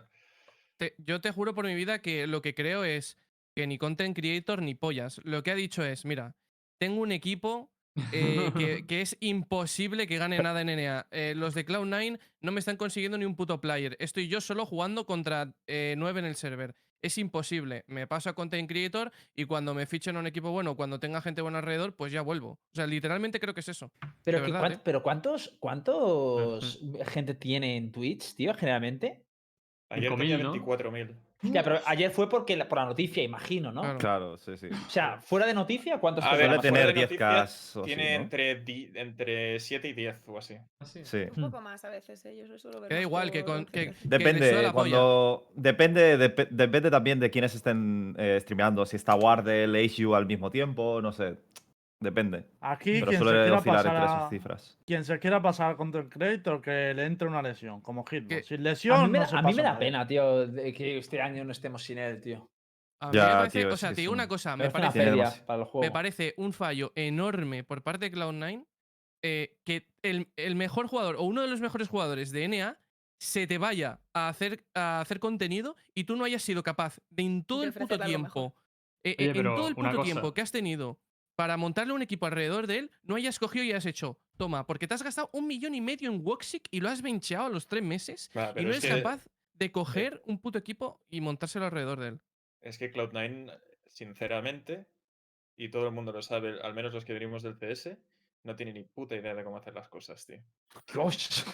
[SPEAKER 6] te- yo te juro por mi vida que lo que creo es que ni content creator ni pollas. Lo que ha dicho es, mira, tengo un equipo eh, que, que es imposible que gane nada en NA. Eh, los de Cloud9 no me están consiguiendo ni un puto player. Estoy yo solo jugando contra eh, 9 en el server. Es imposible. Me paso a content creator y cuando me fichen a un equipo bueno, cuando tenga gente buena alrededor, pues ya vuelvo. O sea, literalmente creo que es eso.
[SPEAKER 2] Pero, que
[SPEAKER 6] verdad, ¿eh?
[SPEAKER 2] pero ¿cuántos, cuántos gente tiene en Twitch, tío, generalmente?
[SPEAKER 8] ayer
[SPEAKER 1] 5.000,
[SPEAKER 8] tenía
[SPEAKER 1] ¿no?
[SPEAKER 8] 24.000.
[SPEAKER 2] Ya, pero ayer fue porque la- por la noticia, imagino, ¿no?
[SPEAKER 6] Claro.
[SPEAKER 5] Sí, sí.
[SPEAKER 2] O sea, fuera de noticia, ¿cuántos
[SPEAKER 8] A ver,
[SPEAKER 5] tener
[SPEAKER 8] de
[SPEAKER 5] 10k
[SPEAKER 8] noticias,
[SPEAKER 5] o así,
[SPEAKER 8] Tiene
[SPEAKER 5] ¿no?
[SPEAKER 8] entre, di- entre 7 y 10 o así.
[SPEAKER 1] Ah, sí.
[SPEAKER 5] Sí.
[SPEAKER 4] Un poco más a veces, ¿eh? Yo eso suelo ver
[SPEAKER 6] Que da
[SPEAKER 4] más
[SPEAKER 6] igual, que con- que-
[SPEAKER 5] Depende, cuando. Depende, depe- depende también de quiénes estén eh, streameando. Si está Wardell, HU al mismo tiempo, no sé. Depende.
[SPEAKER 3] Aquí,
[SPEAKER 5] Pero
[SPEAKER 3] quien se, quiera pasar
[SPEAKER 5] entre
[SPEAKER 3] a,
[SPEAKER 5] esas cifras.
[SPEAKER 3] quien se quiera pasar a content creator, que le entre una lesión, como Hitbox.
[SPEAKER 6] Que-
[SPEAKER 3] Sin
[SPEAKER 2] A
[SPEAKER 3] lesión,
[SPEAKER 2] mí me,
[SPEAKER 3] no
[SPEAKER 2] da-
[SPEAKER 3] se
[SPEAKER 2] a mí me da pena, tío, de que este año no estemos sin él, tío.
[SPEAKER 6] A mí
[SPEAKER 5] Ya,
[SPEAKER 6] me parece,
[SPEAKER 5] tío,
[SPEAKER 6] o sea, te
[SPEAKER 5] es
[SPEAKER 6] digo una
[SPEAKER 5] un-
[SPEAKER 6] cosa,
[SPEAKER 2] Me parece una para el juego.
[SPEAKER 6] me parece un fallo enorme por parte de Cloud9 eh, que el, el mejor jugador o uno de los mejores jugadores de NA se te vaya a hacer, a hacer contenido y tú no hayas sido capaz de en todo
[SPEAKER 4] De
[SPEAKER 6] el puto tiempo, eh,
[SPEAKER 1] Oye,
[SPEAKER 6] en todo el puto
[SPEAKER 1] cosa.
[SPEAKER 6] tiempo que has tenido para montarle un equipo alrededor de él, no hayas cogido y has hecho, toma, porque te has gastado un millón y medio en Woxic y lo has bencheado a los tres meses
[SPEAKER 8] Va,
[SPEAKER 6] y no
[SPEAKER 8] es
[SPEAKER 6] eres
[SPEAKER 8] que-
[SPEAKER 6] capaz de coger un puto equipo y montárselo alrededor de él.
[SPEAKER 8] Es que Cloud9, sinceramente, y todo el mundo lo sabe, al menos los que venimos del CS, no tiene ni puta idea de cómo hacer las cosas, tío.
[SPEAKER 2] Dios.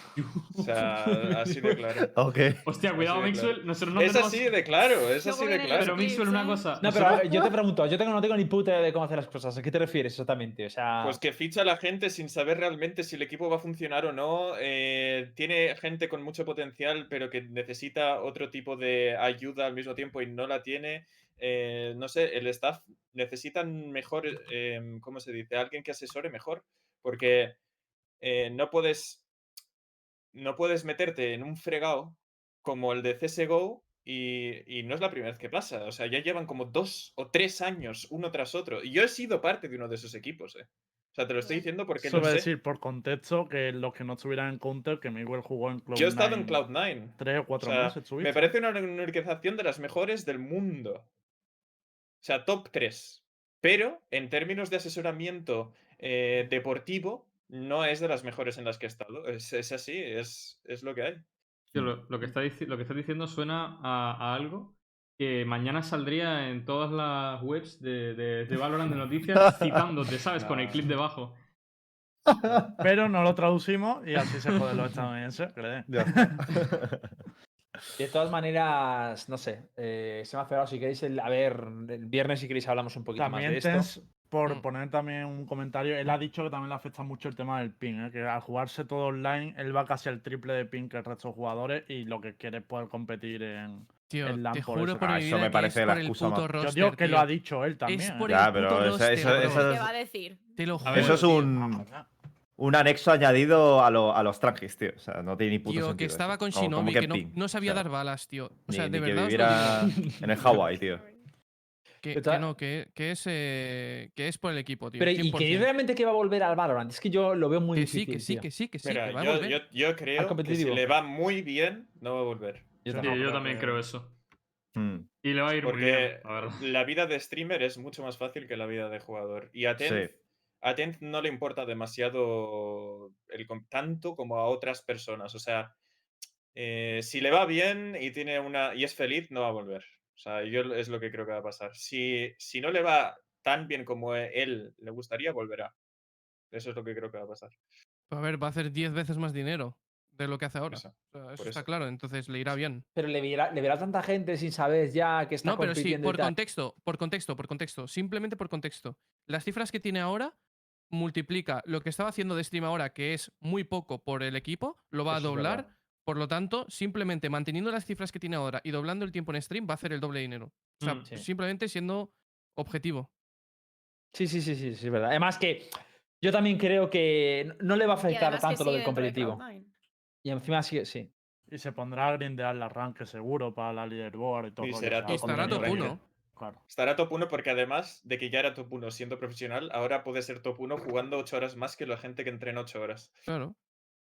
[SPEAKER 8] O sea, así de claro.
[SPEAKER 5] Ok.
[SPEAKER 1] Hostia, cuidado, Mixwell.
[SPEAKER 8] claro.
[SPEAKER 1] Nosotros no
[SPEAKER 8] Es
[SPEAKER 1] tenemos-
[SPEAKER 8] así de claro, es así de claro.
[SPEAKER 1] Pero Mixwell, una cosa.
[SPEAKER 2] No, pero yo te pregunto, yo tengo, no tengo ni puta idea de cómo hacer las cosas. ¿A qué te refieres exactamente? O sea,
[SPEAKER 8] Pues que ficha a la gente sin saber realmente si el equipo va a funcionar o no. eh, tiene gente con mucho potencial, pero que necesita otro tipo de ayuda al mismo tiempo y no la tiene. Eh, no sé, el staff necesitan mejor, eh, ¿cómo se dice? Alguien que asesore mejor. Porque eh, no puedes. No puedes meterte en un fregado como el de CSGO. Y, y no es la primera vez que pasa. O sea, ya llevan como dos o tres años uno tras otro. Y yo he sido parte de uno de esos equipos, eh. O sea, te lo estoy diciendo porque
[SPEAKER 3] Eso a
[SPEAKER 8] sé.
[SPEAKER 3] decir por contexto que los que no estuvieran en Counter, que Miguel jugó en Cloud9.
[SPEAKER 8] Yo he estado en Cloud9.
[SPEAKER 3] Tres o
[SPEAKER 8] O
[SPEAKER 3] cuatro
[SPEAKER 8] sea,
[SPEAKER 3] meses,
[SPEAKER 8] me parece una organización de las mejores del mundo. O sea, top 3. Pero en términos de asesoramiento eh, deportivo, no es de las mejores en las que he estado. Es, es así, es, es lo que hay.
[SPEAKER 1] Lo, lo que está, dici- lo que estás diciendo suena a, a algo que mañana saldría en todas las webs de, de, de Valorant de noticias citándote, ¿sabes? Con el clip debajo.
[SPEAKER 3] Pero no lo traducimos y así se joden los estadounidenses.
[SPEAKER 2] De todas maneras, no sé, eh, se me ha cerrado. Si queréis, el- a ver, el viernes si queréis hablamos un poquito
[SPEAKER 3] También
[SPEAKER 2] más de esto.
[SPEAKER 3] Por
[SPEAKER 6] Mm.
[SPEAKER 3] poner también un comentario, él ha dicho que también le afecta mucho el tema del ping, ¿eh? que al jugarse todo online, él va casi al triple de ping que el resto de jugadores y lo que quiere es poder competir en...
[SPEAKER 6] Tío,
[SPEAKER 3] el LAN
[SPEAKER 6] te
[SPEAKER 3] por
[SPEAKER 6] juro
[SPEAKER 3] eso.
[SPEAKER 6] por
[SPEAKER 5] Ah,
[SPEAKER 6] mi
[SPEAKER 5] eso me
[SPEAKER 6] que
[SPEAKER 5] parece
[SPEAKER 6] es
[SPEAKER 5] la
[SPEAKER 6] por el
[SPEAKER 5] excusa
[SPEAKER 6] puto
[SPEAKER 5] más-
[SPEAKER 3] Yo digo que lo ha dicho él también.
[SPEAKER 6] Es
[SPEAKER 3] ¿eh?
[SPEAKER 6] por
[SPEAKER 5] Ya,
[SPEAKER 6] el
[SPEAKER 5] pero
[SPEAKER 6] puto
[SPEAKER 5] eso-
[SPEAKER 6] roster,
[SPEAKER 5] eso-
[SPEAKER 6] bro.
[SPEAKER 5] eso-
[SPEAKER 4] ¿Qué va a decir?
[SPEAKER 6] Te lo
[SPEAKER 1] A
[SPEAKER 6] juro,
[SPEAKER 1] ver,
[SPEAKER 5] Eso es
[SPEAKER 6] tío.
[SPEAKER 5] Un, anexo añadido a, lo- a los tranquis, tío. O sea, no tiene ni puto
[SPEAKER 6] Tío,
[SPEAKER 5] sentido.
[SPEAKER 6] que estaba
[SPEAKER 5] eso.
[SPEAKER 6] con
[SPEAKER 5] Como- como
[SPEAKER 6] Shinobi, que, no, no sabía
[SPEAKER 5] O sea,
[SPEAKER 6] dar balas, tío. O
[SPEAKER 5] ni-
[SPEAKER 6] sea, de
[SPEAKER 5] ni que
[SPEAKER 6] verdad os lo digo.
[SPEAKER 5] viviera en el Hawaii, tío.
[SPEAKER 6] Que, que no, que, que es, eh, que es por el equipo, tío.
[SPEAKER 2] Pero, ¿y
[SPEAKER 6] 100%.
[SPEAKER 2] que realmente que va a volver al Valorant? Es que yo lo veo muy
[SPEAKER 6] Que sí,
[SPEAKER 2] difícil.
[SPEAKER 6] que sí,
[SPEAKER 2] tío.
[SPEAKER 6] que sí, que sí,
[SPEAKER 8] Mira,
[SPEAKER 6] que va a
[SPEAKER 8] yo,
[SPEAKER 6] volver.
[SPEAKER 8] yo, yo creo que si
[SPEAKER 2] competitivo.
[SPEAKER 8] le va muy bien, no va a volver.
[SPEAKER 2] Yo
[SPEAKER 1] Sí,
[SPEAKER 2] tampoco.
[SPEAKER 1] yo también creo eso.
[SPEAKER 5] Hmm.
[SPEAKER 1] Y le va a ir muy bien,
[SPEAKER 8] Porque
[SPEAKER 1] la verdad.
[SPEAKER 8] la vida de streamer es mucho más fácil que la vida de jugador. Y a Tenth,
[SPEAKER 5] Sí.
[SPEAKER 8] A Tenth no le importa demasiado el, tanto como a otras personas. O sea, eh, si le va bien y tiene una y es feliz, no va a volver. O sea, yo es lo que creo que va a pasar. Si, si no le va tan bien como e- él le gustaría, volverá. Eso es lo que creo que va a pasar.
[SPEAKER 6] A ver, va a hacer 10 veces más dinero de lo que hace ahora.
[SPEAKER 8] Eso,
[SPEAKER 6] O sea, eso
[SPEAKER 8] por
[SPEAKER 6] está claro, entonces le irá bien.
[SPEAKER 2] Pero le verá, le verá tanta gente sin saber ya que está
[SPEAKER 6] No, pero sí, por contexto, por contexto, por contexto. Simplemente por contexto. Las cifras que tiene ahora multiplica lo que estaba haciendo de stream ahora, que es muy poco por el equipo, lo va a
[SPEAKER 2] Eso
[SPEAKER 6] doblar. Por lo tanto, simplemente manteniendo las cifras que tiene ahora y doblando el tiempo en stream, va a hacer el doble de dinero. O sea,
[SPEAKER 1] Mm,
[SPEAKER 2] sí.
[SPEAKER 6] simplemente siendo objetivo.
[SPEAKER 2] Sí, sí, sí, sí, sí, es verdad. Además que yo también creo que no- le va a afectar tanto lo
[SPEAKER 4] sigue
[SPEAKER 2] del
[SPEAKER 4] de
[SPEAKER 2] competitivo.
[SPEAKER 4] Cloud9.
[SPEAKER 2] Y encima sí, sí.
[SPEAKER 3] Y se pondrá a grindear la rank seguro para la leaderboard y todo.
[SPEAKER 8] Y será
[SPEAKER 3] o sea,
[SPEAKER 8] top
[SPEAKER 6] Estará
[SPEAKER 8] uno
[SPEAKER 6] top
[SPEAKER 8] ranking.
[SPEAKER 6] 1.
[SPEAKER 3] Claro.
[SPEAKER 8] Estará top 1 porque además de que ya era top 1 siendo profesional, ahora puede ser top 1 jugando 8 horas más que la gente que entrena 8 horas.
[SPEAKER 6] Claro.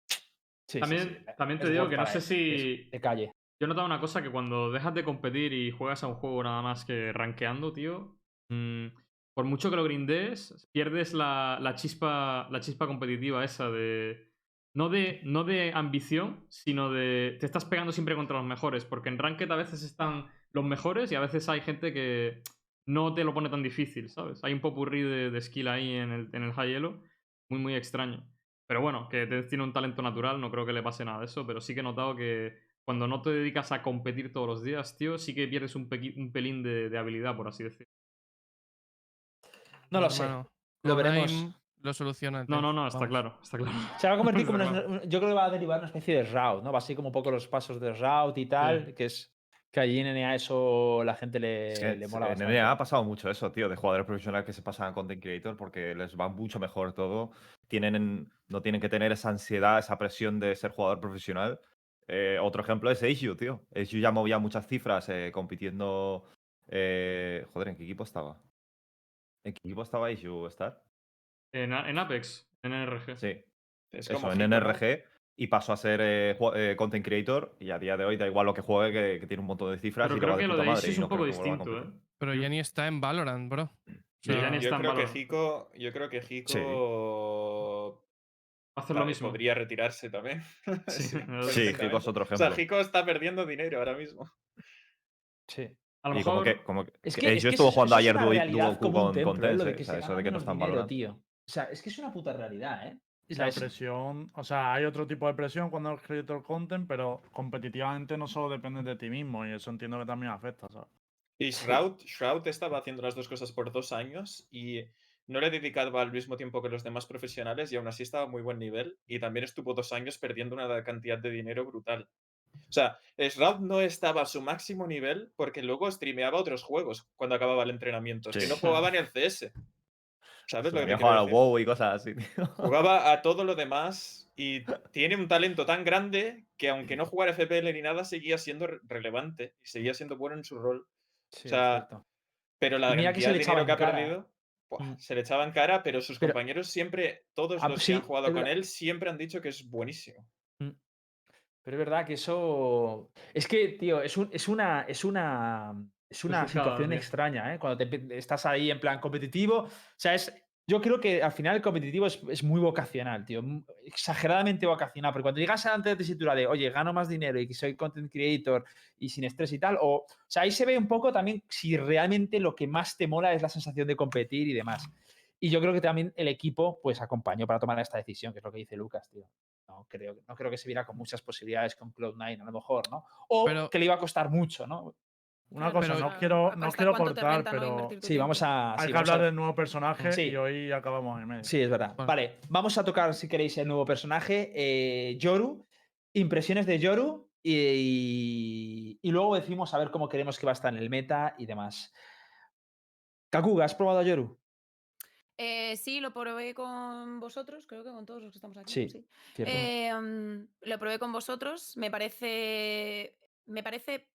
[SPEAKER 2] sí, sí,
[SPEAKER 1] También,
[SPEAKER 2] sí.
[SPEAKER 1] también te
[SPEAKER 2] Es
[SPEAKER 1] digo que no sé si.
[SPEAKER 2] De calle.
[SPEAKER 1] Yo he notado una cosa que cuando dejas de competir y juegas a un juego nada más que rankeando, tío. mm, por mucho que lo grindes, pierdes la, la chispa. La chispa competitiva esa de. No de, no de ambición, sino de. Te estás pegando siempre contra los mejores. Porque en Ranked a veces están los mejores y a veces hay gente que no te lo pone tan difícil, ¿sabes? Hay un popurrí de, de skill ahí en el, en el high elo. Muy, muy extraño. Pero bueno, que tiene un talento natural, no creo que le pase nada de eso, pero sí que he notado que cuando no te dedicas a competir todos los días, tío, sí que pierdes un, pelín de, de habilidad, por así decirlo.
[SPEAKER 2] No lo sé. Lo veremos.
[SPEAKER 6] Cloud9 Lo soluciona.
[SPEAKER 1] No, no, no, está
[SPEAKER 6] vamos.
[SPEAKER 1] claro, está claro.
[SPEAKER 2] Se va a convertir como una- yo creo que va a derivar una especie de route, ¿no? Va a ser como un poco los pasos de route y tal, que es que allí en NA eso la gente le,
[SPEAKER 5] Es que
[SPEAKER 2] le mola
[SPEAKER 5] en
[SPEAKER 2] bastante.
[SPEAKER 5] NBA ha pasado mucho eso, tío, de jugadores profesionales que se pasan a content creator porque les va mucho mejor todo. Tienen, no tienen que tener esa ansiedad, esa presión de ser jugador profesional. Eh, otro ejemplo es Aiju, tío. Aiju ya movía muchas cifras eh, compitiendo. eh, joder, ¿en qué equipo estaba? ¿En qué equipo estaba Aiju, Star?
[SPEAKER 1] En, en Apex, en NRG.
[SPEAKER 5] Sí,
[SPEAKER 8] Es
[SPEAKER 5] eso,
[SPEAKER 8] como
[SPEAKER 5] en. NRG. Y pasó a ser eh, eh, content creator. Y a día de hoy da igual lo que juegue, que, que tiene un montón de cifras.
[SPEAKER 1] Pero
[SPEAKER 5] y
[SPEAKER 1] creo
[SPEAKER 5] va
[SPEAKER 1] que lo de
[SPEAKER 5] madre,
[SPEAKER 1] es un
[SPEAKER 5] no
[SPEAKER 1] poco distinto, ¿eh?
[SPEAKER 6] Pero ni está en Valorant, bro.
[SPEAKER 1] Sí,
[SPEAKER 8] Yo creo que
[SPEAKER 1] Valorant.
[SPEAKER 8] Hiko, yo creo que Hiko
[SPEAKER 1] Hacer lo
[SPEAKER 8] va-
[SPEAKER 1] mismo. ¿eh?
[SPEAKER 8] podría retirarse también.
[SPEAKER 1] Sí,
[SPEAKER 8] Sí,
[SPEAKER 5] es otro
[SPEAKER 8] O sea,
[SPEAKER 5] ejemplo.
[SPEAKER 8] Hiko está perdiendo dinero ahora mismo.
[SPEAKER 2] Sí.
[SPEAKER 1] A lo
[SPEAKER 5] Y como
[SPEAKER 1] mejor.
[SPEAKER 5] que, como que,
[SPEAKER 2] Es
[SPEAKER 5] que
[SPEAKER 2] es
[SPEAKER 5] yo
[SPEAKER 2] eso-
[SPEAKER 5] jugando ayer Duo, con, con
[SPEAKER 2] ¿eh?
[SPEAKER 5] eso de que no
[SPEAKER 2] menos
[SPEAKER 5] está en
[SPEAKER 2] dinero,
[SPEAKER 5] Valorant.
[SPEAKER 2] tío. O sea, es que es una puta realidad, ¿eh?
[SPEAKER 3] La
[SPEAKER 2] es-
[SPEAKER 3] presión, o sea, hay otro tipo de presión cuando eres creator content, pero competitivamente no solo depende de ti mismo y eso entiendo que también afecta, ¿sabes?
[SPEAKER 8] Y Shroud, Shroud estaba haciendo las dos cosas por dos años y no le dedicaba al mismo tiempo que los demás profesionales y aún así estaba a muy buen nivel y también estuvo dos años perdiendo una cantidad de dinero brutal. O sea, Shroud no estaba a su máximo nivel porque luego streameaba otros juegos cuando acababa el entrenamiento. Es que
[SPEAKER 5] Sí.
[SPEAKER 8] no jugaba ni al CS. ¿Sabes lo que quiero
[SPEAKER 5] a? WoW y cosas así, tío.
[SPEAKER 8] Jugaba a todo lo demás y tiene un talento tan grande que aunque no jugara FPL ni nada, seguía siendo re- relevante y seguía siendo bueno en su rol.
[SPEAKER 2] sí,
[SPEAKER 8] sea. Pero la
[SPEAKER 2] mira que se
[SPEAKER 8] cantidad
[SPEAKER 2] le
[SPEAKER 8] de
[SPEAKER 2] echaba
[SPEAKER 8] dinero que
[SPEAKER 2] en
[SPEAKER 8] ha
[SPEAKER 2] cara,
[SPEAKER 8] perdido, buah,
[SPEAKER 2] Mm.
[SPEAKER 8] se le echaba en cara, pero sus
[SPEAKER 2] Pero-
[SPEAKER 8] compañeros siempre, todos
[SPEAKER 2] Ah,
[SPEAKER 8] los
[SPEAKER 2] sí,
[SPEAKER 8] que han jugado con
[SPEAKER 2] verdad.
[SPEAKER 8] él, siempre han dicho que es buenísimo.
[SPEAKER 2] Pero es verdad que eso. Es que, tío, es, un- es una. Es una. Es una
[SPEAKER 1] Complicado,
[SPEAKER 2] situación extraña, ¿eh? Cuando te estás ahí en plan competitivo. O sea, es. Yo creo que al final el competitivo es, es muy vocacional, tío. Exageradamente vocacional. Porque cuando llegas a la tesitura de, oye, gano más dinero y que soy content creator y sin estrés y tal, o, o sea, ahí se ve un poco también si realmente lo que más te mola es la sensación de competir y demás. Y yo creo que también el equipo pues acompañó para tomar esta decisión, que es lo que dice Lucas, tío. No creo, no creo que se viera con muchas posibilidades con Cloud9, a lo mejor, ¿no? O
[SPEAKER 6] Pero-
[SPEAKER 2] que le iba a costar mucho, ¿no?
[SPEAKER 3] Una
[SPEAKER 4] Claro,
[SPEAKER 3] cosa, no quiero,
[SPEAKER 4] ¿hasta
[SPEAKER 3] no quiero cortar, pero
[SPEAKER 2] Sí, vamos a.
[SPEAKER 3] hay
[SPEAKER 2] sí,
[SPEAKER 3] que
[SPEAKER 2] a-
[SPEAKER 3] hablar del nuevo personaje
[SPEAKER 2] Sí.
[SPEAKER 3] y hoy acabamos en medio.
[SPEAKER 2] Sí, es verdad.
[SPEAKER 6] Bueno.
[SPEAKER 2] Vale, vamos a tocar, si queréis, el nuevo personaje, eh, Yoru. Impresiones de Yoru. Y, y luego decimos a ver cómo queremos que va a estar en el meta y demás. Kakuga, ¿has probado a Yoru?
[SPEAKER 4] Eh, sí, lo probé con vosotros, creo que con todos los que estamos aquí.
[SPEAKER 2] Sí,
[SPEAKER 4] sí.
[SPEAKER 2] Cierto.
[SPEAKER 4] Eh, mm, lo probé con vosotros, me parece, me parece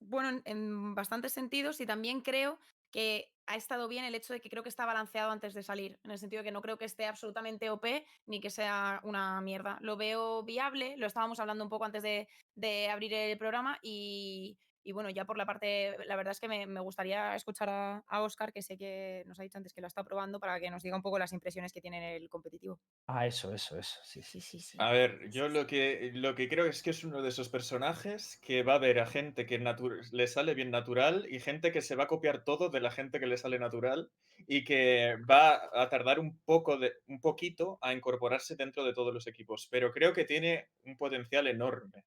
[SPEAKER 4] bueno en, en bastantes sentidos y también creo que ha estado bien el hecho de que creo que está balanceado antes de salir, en el sentido de que no creo que esté absolutamente OP ni que sea una mierda. Lo veo viable, lo estábamos hablando un poco antes de, de abrir el programa y, y bueno, ya por la parte, la verdad es que me, me gustaría escuchar a, a Oscar, que sé que nos ha dicho antes que lo está probando, para que nos diga un poco las impresiones que tiene en el competitivo.
[SPEAKER 2] Ah, eso, eso, eso. Sí, sí.
[SPEAKER 4] Sí, sí.
[SPEAKER 8] A ver, yo lo que, lo que creo es que es uno de esos personajes que va a ver a gente que le sale bien natural y gente que se va a copiar todo de la gente que le sale natural y que va a tardar un poco de, un poquito a incorporarse dentro de todos los equipos. Pero creo que tiene un potencial enorme.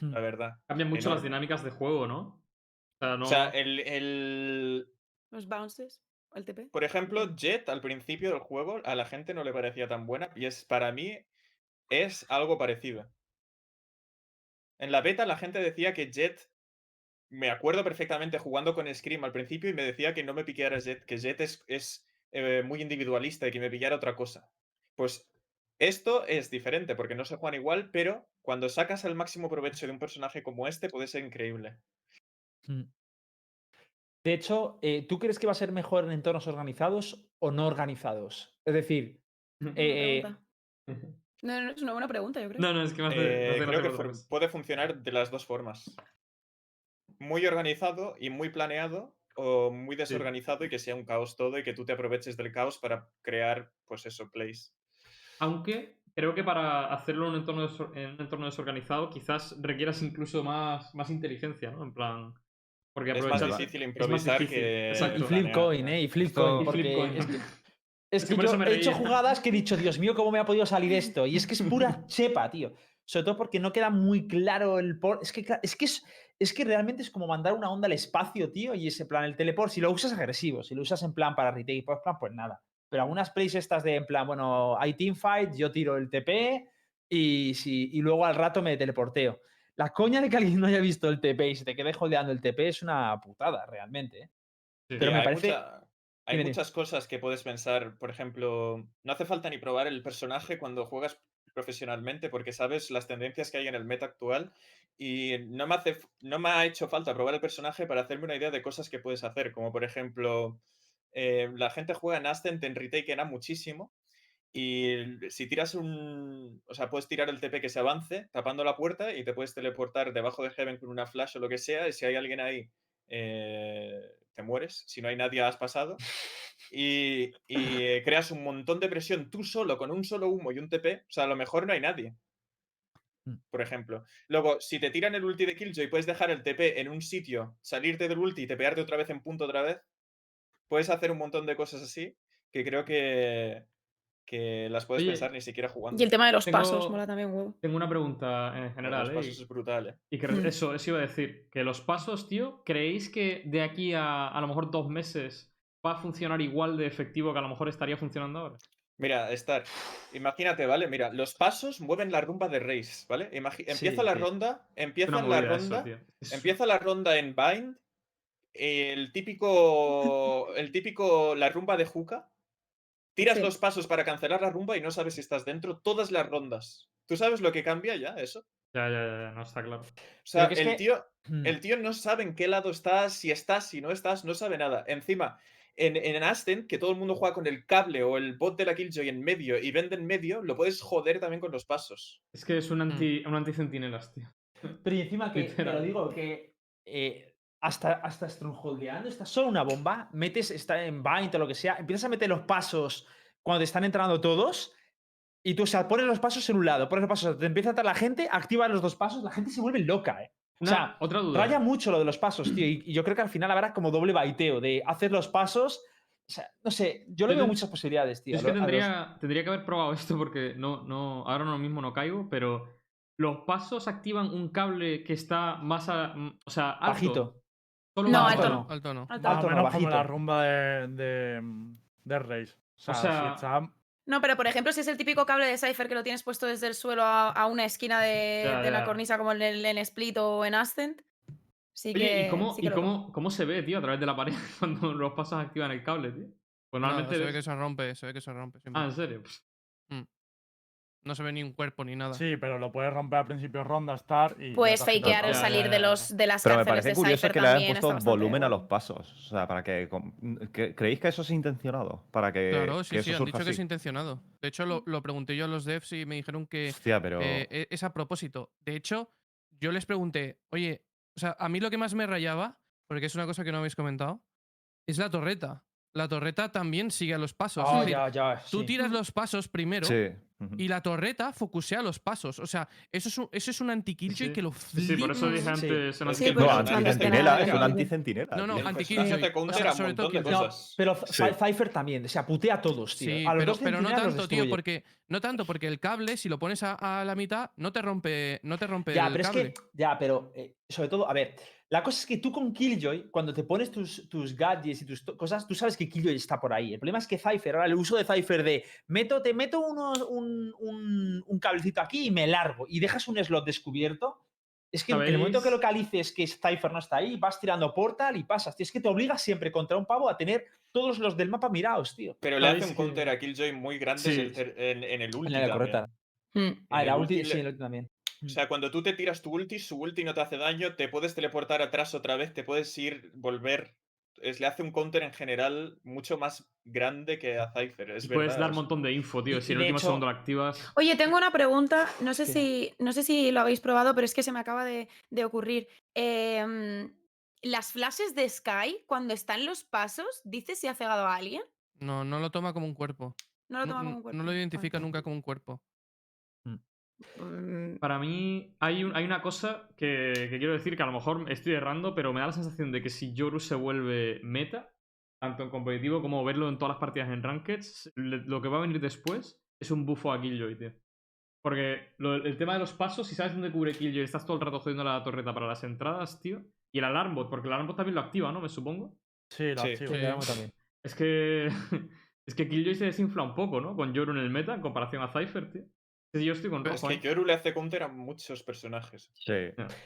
[SPEAKER 8] La verdad.
[SPEAKER 1] Cambian mucho las dinámicas de juego, ¿no? O sea, no.
[SPEAKER 8] O sea, el, el-
[SPEAKER 4] Los bounces, el TP.
[SPEAKER 8] por ejemplo, Jet al principio del juego a la gente no le parecía tan buena y es para mí es algo parecido. En la beta la gente decía que Jet, me acuerdo perfectamente jugando con Scream al principio y me decía que no me piqueara Jet, que Jet es, es, eh, muy individualista y que me pillara otra cosa. Pues esto es diferente porque no se juegan igual, pero cuando sacas el máximo provecho de un personaje como este puede ser increíble.
[SPEAKER 2] Mm. De hecho, eh, ¿tú crees que va a ser mejor en entornos organizados o no organizados? Es decir, eh,
[SPEAKER 4] pregunta. No, no, es una buena pregunta, yo creo.
[SPEAKER 1] No, no, es que hace, me
[SPEAKER 8] Eh, creo que puede funcionar de las dos formas. Muy organizado y muy planeado, o muy desorganizado y que sea un caos todo y que tú te aproveches del caos para crear, pues eso, plays.
[SPEAKER 1] Aunque creo que para hacerlo en un entorno, desor- en un entorno desorganizado quizás requieras incluso más, más inteligencia, ¿no? En plan... Porque
[SPEAKER 8] Es más difícil
[SPEAKER 1] es más
[SPEAKER 8] improvisar
[SPEAKER 1] difícil,
[SPEAKER 8] que
[SPEAKER 2] y flip
[SPEAKER 8] planear.
[SPEAKER 2] coin, ¿eh? Y flip
[SPEAKER 6] Esto-
[SPEAKER 2] coin.
[SPEAKER 1] Y
[SPEAKER 2] Porque
[SPEAKER 1] flip coin.
[SPEAKER 2] es que, es que yo he hecho jugadas que he dicho, Dios mío, ¿cómo me ha podido salir esto? Y es que es pura chepa, tío. Sobre todo porque no queda muy claro el por. Es que, es que es, es que realmente es como mandar una onda al espacio, tío. Y ese plan, el teleport, si lo usas agresivo, si lo usas en plan para retake y post plan, pues nada. Pero algunas plays estas de en plan, bueno, hay teamfight, yo tiro el TP y, si, y luego al rato me teleporteo. La coña de que alguien no haya visto el TP y se te quede holdeando el TP es una putada, realmente. ¿eh?
[SPEAKER 1] Sí,
[SPEAKER 2] Pero me
[SPEAKER 8] hay
[SPEAKER 2] parece-
[SPEAKER 8] mucha- hay muchas cosas que puedes pensar. Por ejemplo, no hace falta ni probar el personaje cuando juegas profesionalmente porque sabes las tendencias que hay en el meta actual y no me, hace, no me ha hecho falta probar el personaje para hacerme una idea de cosas que puedes hacer. Como por ejemplo, eh, la gente juega en Ascent en retake era muchísimo y si tiras un... O sea, puedes tirar el TP que se avance tapando la puerta y te puedes teleportar debajo de Heaven con una flash o lo que sea y si hay alguien ahí eh, te mueres. Si no hay nadie, has pasado. Y, y, eh, creas un montón de presión tú solo, con un solo humo y un TP. O sea, a lo mejor no hay nadie.
[SPEAKER 2] Mm.
[SPEAKER 8] Por ejemplo. Luego, si te tiran el ulti de Killjoy, puedes dejar el TP en un sitio, salirte del ulti y tepearte otra vez en punto otra vez. Puedes hacer un montón de cosas así que creo que, que las puedes
[SPEAKER 1] Oye,
[SPEAKER 8] pensar ni siquiera jugando.
[SPEAKER 4] Y el tema de los
[SPEAKER 1] Tengo-
[SPEAKER 4] pasos, mola también huevo.
[SPEAKER 1] Tengo una pregunta en general,
[SPEAKER 8] los
[SPEAKER 1] ¿eh?
[SPEAKER 8] pasos
[SPEAKER 1] Y-
[SPEAKER 8] es brutal, eh.
[SPEAKER 1] Y que
[SPEAKER 4] Mm.
[SPEAKER 1] eso, eso iba a decir, que los pasos, tío, ¿creéis que de aquí a a lo mejor dos meses va a funcionar igual de efectivo que a lo mejor estaría funcionando ahora?
[SPEAKER 8] Mira, Star, imagínate, ¿vale? Mira, los pasos mueven la rumba de Race, ¿vale?
[SPEAKER 2] Sí,
[SPEAKER 8] empieza la ronda, empieza la
[SPEAKER 1] eso,
[SPEAKER 8] ronda, empieza la ronda en Bind, el típico, el típico, la rumba de Juca, tiras
[SPEAKER 4] Sí.
[SPEAKER 8] los pasos para cancelar la rumba y no sabes si estás dentro todas las rondas. ¿Tú sabes lo que cambia ya eso?
[SPEAKER 1] Ya, ya, ya, no está claro.
[SPEAKER 8] O sea, el
[SPEAKER 2] que-
[SPEAKER 8] tío,
[SPEAKER 2] Mm.
[SPEAKER 8] el tío no sabe en qué lado estás, si estás, si no estás, no sabe nada. Encima, en, en Aston, que todo el mundo juega con el cable o el bot de la Killjoy en medio y vende en medio, lo puedes joder también con los pasos.
[SPEAKER 1] Es que es un anti, un anti-centinelas, tío.
[SPEAKER 2] Pero y encima que, te lo digo, que eh, hasta, hasta strongholdeando, está solo una bomba, metes, está en Bind o lo que sea, empiezas a meter los pasos cuando te están entrando todos, y tú, o sea, pones los pasos en un lado, pones los pasos, te empieza a entrar la gente, activas los dos pasos, la gente se vuelve loca, ¿eh? O sea,
[SPEAKER 1] otra duda.
[SPEAKER 2] raya mucho lo de los pasos, tío, y, y yo creo que al final habrá como doble baiteo de hacer los pasos O sea, no sé, yo le veo muchas posibilidades, tío.
[SPEAKER 1] Es que
[SPEAKER 2] lo- a los-
[SPEAKER 1] tendría, tendría que haber probado esto porque no, no, ahora no mismo no caigo, pero los pasos activan un cable que está más a, o sea, alto.
[SPEAKER 2] Bajito.
[SPEAKER 4] No,
[SPEAKER 1] más
[SPEAKER 4] alto
[SPEAKER 1] alto.
[SPEAKER 4] no.
[SPEAKER 6] Alto no.
[SPEAKER 4] Alto.
[SPEAKER 3] Más
[SPEAKER 2] Alto
[SPEAKER 3] o
[SPEAKER 2] no,
[SPEAKER 3] menos como la rumba de, de, de Race. O sea,
[SPEAKER 1] sea,
[SPEAKER 3] si está-
[SPEAKER 4] No, pero por ejemplo, si es el típico cable de Cypher que lo tienes puesto desde el suelo a, a una esquina de,
[SPEAKER 1] Ya,
[SPEAKER 4] de la
[SPEAKER 1] ya.
[SPEAKER 4] cornisa, como en, el, en Split o en Ascent, sí que.
[SPEAKER 1] Oye, ¿y, cómo,
[SPEAKER 4] sí que
[SPEAKER 1] y cómo, cómo se ve, tío, a través de la pared cuando los pasos activan el cable, tío? Pues
[SPEAKER 6] No,
[SPEAKER 1] normalmente.
[SPEAKER 6] se ve que se rompe, se ve que se rompe. siempre.
[SPEAKER 1] Ah, en serio.
[SPEAKER 6] No se ve ni un cuerpo ni nada.
[SPEAKER 3] Sí, pero lo puedes romper al principio de ronda, estar y.
[SPEAKER 4] Puedes fakear el salir de, los, de las
[SPEAKER 5] Pero me
[SPEAKER 4] cárceles
[SPEAKER 5] parece
[SPEAKER 4] de
[SPEAKER 5] curioso que le hayan puesto volumen a los pasos. O sea, para que. ¿Creéis que eso es intencionado? Para que,
[SPEAKER 6] Claro, sí,
[SPEAKER 5] que
[SPEAKER 6] sí, han dicho que es intencionado. De hecho, lo, lo pregunté yo a los devs y me dijeron que
[SPEAKER 5] Hostia, pero.
[SPEAKER 6] eh, e- es a propósito. De hecho, yo les pregunté, oye, o sea, a mí lo que más me rayaba, porque es una cosa que no habéis comentado, es la torreta. La torreta también sigue a los pasos. es
[SPEAKER 2] Ah,
[SPEAKER 6] decir,
[SPEAKER 2] ya, ya,
[SPEAKER 6] tú
[SPEAKER 2] sí.
[SPEAKER 6] tiras los pasos primero
[SPEAKER 5] Sí.
[SPEAKER 6] Y la torreta focusea los pasos. O sea, eso es un, eso es un anti-killjoy
[SPEAKER 1] Sí.
[SPEAKER 6] que lo
[SPEAKER 1] Sí, sí, por eso dije
[SPEAKER 6] flipas.
[SPEAKER 2] Sí.
[SPEAKER 1] antes.
[SPEAKER 4] Sí,
[SPEAKER 5] No,
[SPEAKER 4] pues,
[SPEAKER 8] antes de
[SPEAKER 5] anticentinela, es un anticentinela.
[SPEAKER 6] No, no.
[SPEAKER 8] El
[SPEAKER 6] anti-killjoy. O sea, sobre todo.
[SPEAKER 2] No,
[SPEAKER 8] cosas.
[SPEAKER 2] pero
[SPEAKER 5] Sí.
[SPEAKER 2] Cypher también, o sea, putea a todos, tío.
[SPEAKER 6] Sí,
[SPEAKER 2] a los
[SPEAKER 6] pero,
[SPEAKER 2] dos
[SPEAKER 6] pero no tanto, tío, porque no tanto porque el cable, si lo pones a, a la mitad, no te rompe, no te rompe
[SPEAKER 2] Ya,
[SPEAKER 6] el
[SPEAKER 2] pero
[SPEAKER 6] cable.
[SPEAKER 2] es que, ya, pero eh, sobre todo, a ver, la cosa es que tú con Killjoy, cuando te pones tus, tus gadgets y tus cosas, tú sabes que Killjoy está por ahí. El problema es que Cypher, ahora el uso de Cypher de meto, te meto unos, un, un, un cablecito aquí y me largo y dejas un slot descubierto. Es que en el momento que localices que Cypher no está ahí, vas tirando portal y pasas. Tío, es que te obligas siempre contra un pavo a tener todos los del mapa mirados, tío.
[SPEAKER 8] Pero le hace un
[SPEAKER 1] que-
[SPEAKER 8] counter a Killjoy muy grande
[SPEAKER 1] Sí.
[SPEAKER 8] en, el en- en el ulti.
[SPEAKER 2] En la correcta.
[SPEAKER 4] Mm.
[SPEAKER 2] Ah,
[SPEAKER 8] En
[SPEAKER 2] la
[SPEAKER 8] el
[SPEAKER 2] ulti,
[SPEAKER 8] ulti
[SPEAKER 2] sí,
[SPEAKER 8] le-
[SPEAKER 2] el ulti también.
[SPEAKER 8] O sea, cuando tú te tiras tu ulti, su ulti no te hace daño, te puedes teleportar atrás otra vez, te puedes ir, volver. Es, le hace un counter en general mucho más grande que a Cypher. Es
[SPEAKER 1] Y puedes
[SPEAKER 8] verdad,
[SPEAKER 1] dar
[SPEAKER 8] o
[SPEAKER 1] un
[SPEAKER 8] sea.
[SPEAKER 1] montón de info, tío. Si en el último
[SPEAKER 2] hecho-
[SPEAKER 1] segundo lo activas.
[SPEAKER 4] Oye, tengo una pregunta. No sé, si, no sé si lo habéis probado, pero es que se me acaba de, de ocurrir. Em, las flashes de Sky, cuando están los pasos, ¿dice si ha cegado a alguien?
[SPEAKER 6] No, no lo toma como un cuerpo.
[SPEAKER 4] No lo
[SPEAKER 6] No,
[SPEAKER 4] toma como
[SPEAKER 6] no-
[SPEAKER 4] un cuerpo.
[SPEAKER 6] no lo identifica
[SPEAKER 4] Vale.
[SPEAKER 6] nunca como un cuerpo.
[SPEAKER 4] Mm,
[SPEAKER 1] Para mí hay, un- hay una cosa que, que quiero decir que a lo mejor estoy errando, pero me da la sensación de que si Yoru se vuelve meta, tanto en competitivo como verlo en todas las partidas en Rankeds, lo que va a venir después es un bufo a Killjoy, tío. Porque lo- el tema de los pasos, si sabes dónde cubre Killjoy y estás todo el rato jodiendo la torreta para las entradas, tío. Y el alarmbot, porque el alarmbot también lo activa, ¿no? Me supongo.
[SPEAKER 3] Sí, lo
[SPEAKER 8] Sí.
[SPEAKER 3] activo.
[SPEAKER 2] Sí, también.
[SPEAKER 1] Es que. es que Killjoy se desinfla un poco, ¿no? Con Yoru en el meta en comparación a Cypher, tío. Sí, Yo estoy con
[SPEAKER 8] Pero es
[SPEAKER 1] rojo,
[SPEAKER 8] que
[SPEAKER 1] ¿eh?
[SPEAKER 8] Yoru le hace counter a muchos personajes.
[SPEAKER 5] Sí.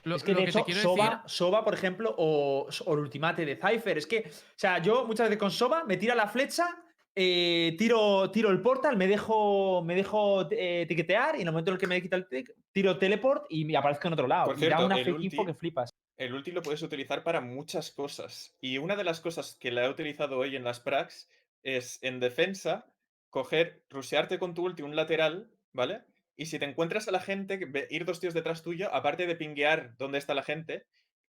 [SPEAKER 6] Lo,
[SPEAKER 2] es que
[SPEAKER 6] lo
[SPEAKER 2] de
[SPEAKER 6] que
[SPEAKER 2] hecho, Soba,
[SPEAKER 6] decir.
[SPEAKER 2] Soba, por ejemplo, o, o el ultimate de Cypher. Es que, o sea, yo muchas veces con Soba me tira la flecha, eh, tiro, tiro el portal, me dejo, me dejo eh, etiquetear y en el momento en el que me quita el tic, tiro teleport y me aparezco en otro lado.
[SPEAKER 8] Por
[SPEAKER 2] y da
[SPEAKER 8] cierto,
[SPEAKER 2] una info
[SPEAKER 8] ulti-
[SPEAKER 2] que flipas.
[SPEAKER 8] El ulti lo puedes utilizar para muchas cosas. Y una de las cosas que la he utilizado hoy en las pracs es en defensa, coger, rushearte con tu ulti un lateral, ¿vale? Y si te encuentras a la gente, que ve- ir dos tíos detrás tuyo, aparte de pinguear dónde está la gente,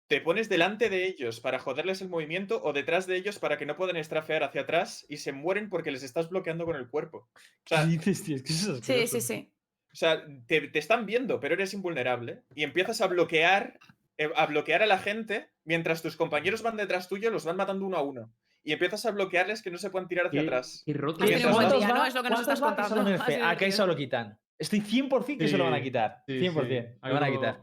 [SPEAKER 8] te pones delante de ellos para joderles el movimiento o detrás de ellos para que no puedan estrafear hacia atrás y se mueren porque les estás bloqueando con el cuerpo. O sea,
[SPEAKER 2] dices, tío? Es que eso es
[SPEAKER 4] Sí, sí, sí.
[SPEAKER 8] o sea, te, te están viendo, pero eres invulnerable. Y empiezas a bloquear, eh, a bloquear a la gente mientras tus compañeros van detrás tuyo, los van matando uno a uno. Y empiezas a bloquearles que no se puedan tirar hacia
[SPEAKER 1] Qué-
[SPEAKER 8] atrás.
[SPEAKER 1] roto
[SPEAKER 8] Y
[SPEAKER 4] día, ¿no? Es lo que nos
[SPEAKER 2] ¿Cuántos
[SPEAKER 4] estás contando.
[SPEAKER 2] se
[SPEAKER 4] divertido.
[SPEAKER 2] lo quitan. Estoy 100% que se lo van a
[SPEAKER 1] Sí,
[SPEAKER 2] quitar.
[SPEAKER 1] sí,
[SPEAKER 2] 100%.
[SPEAKER 1] sí.
[SPEAKER 2] Lo van a quitar.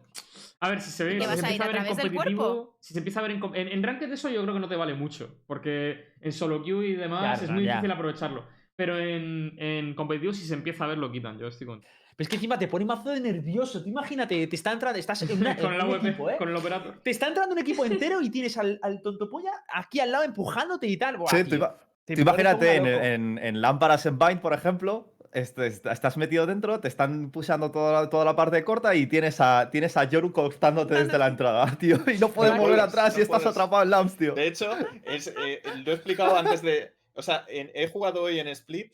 [SPEAKER 1] A ver, si se ve,
[SPEAKER 4] ¿Y te
[SPEAKER 1] si
[SPEAKER 4] vas
[SPEAKER 1] se
[SPEAKER 4] a ir
[SPEAKER 1] empieza
[SPEAKER 4] a
[SPEAKER 1] a ver en competitivo. Si se empieza a ver en, en, en Ranked eso yo creo que no te vale mucho. Porque en solo queue y demás
[SPEAKER 2] Ya,
[SPEAKER 1] es muy
[SPEAKER 2] ya.
[SPEAKER 1] difícil aprovecharlo. Pero en, en competitivo si se empieza a ver lo quitan, yo estoy con.
[SPEAKER 2] Pero es que encima te pone mazo de nervioso. Tú imagínate, te está entrando, estás en, una-
[SPEAKER 1] con
[SPEAKER 2] en
[SPEAKER 1] el
[SPEAKER 2] un
[SPEAKER 1] AWP,
[SPEAKER 2] equipo, ¿eh?
[SPEAKER 1] con el operator.
[SPEAKER 2] Te está entrando un equipo entero y tienes al, al tonto polla aquí al lado empujándote y tal. Buah,
[SPEAKER 5] Sí, tú,
[SPEAKER 2] tío, te
[SPEAKER 5] tú imagínate en- en lámparas en Bind, por ejemplo, este- est- estás metido dentro, te están pushando toda la, toda la parte corta y tienes a, tienes a Yoru cortándote desde la entrada, tío. Y no puedes
[SPEAKER 8] No
[SPEAKER 5] volver
[SPEAKER 8] puedes,
[SPEAKER 5] atrás
[SPEAKER 8] no
[SPEAKER 5] y estás
[SPEAKER 8] puedes.
[SPEAKER 5] atrapado en Lams, tío.
[SPEAKER 8] De hecho, es, eh, lo he explicado antes de. O sea, en- he jugado hoy en Split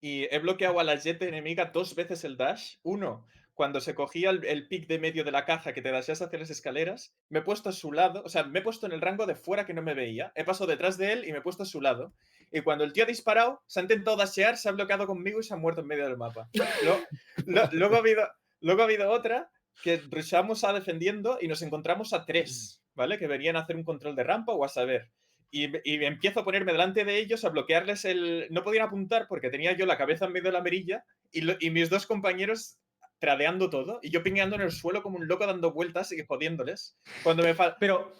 [SPEAKER 8] y he bloqueado a la jet enemiga dos veces el dash. Uno, cuando se cogía el, el pick de medio de la caja que te dasheas hacia las escaleras. Me he puesto a su lado, o sea, me he puesto en el rango de fuera que no me veía. He pasado detrás de él y me he puesto a su lado. Y cuando el tío ha disparado, se ha intentado dashear, se ha bloqueado conmigo y se ha muerto en medio del mapa. Lo- lo- luego, ha habido, luego ha habido otra que rushamos a defendiendo y nos encontramos a tres, ¿vale? Que venían a hacer un control de rampa o a saber. y, empiezo a ponerme delante de ellos a bloquearles el. No podían apuntar porque tenía yo la cabeza en medio de la mirilla y, lo- y mis dos compañeros tradeando todo y yo pingueando en el suelo como un loco dando vueltas y jodiéndoles. Cuando me falta.
[SPEAKER 2] Pero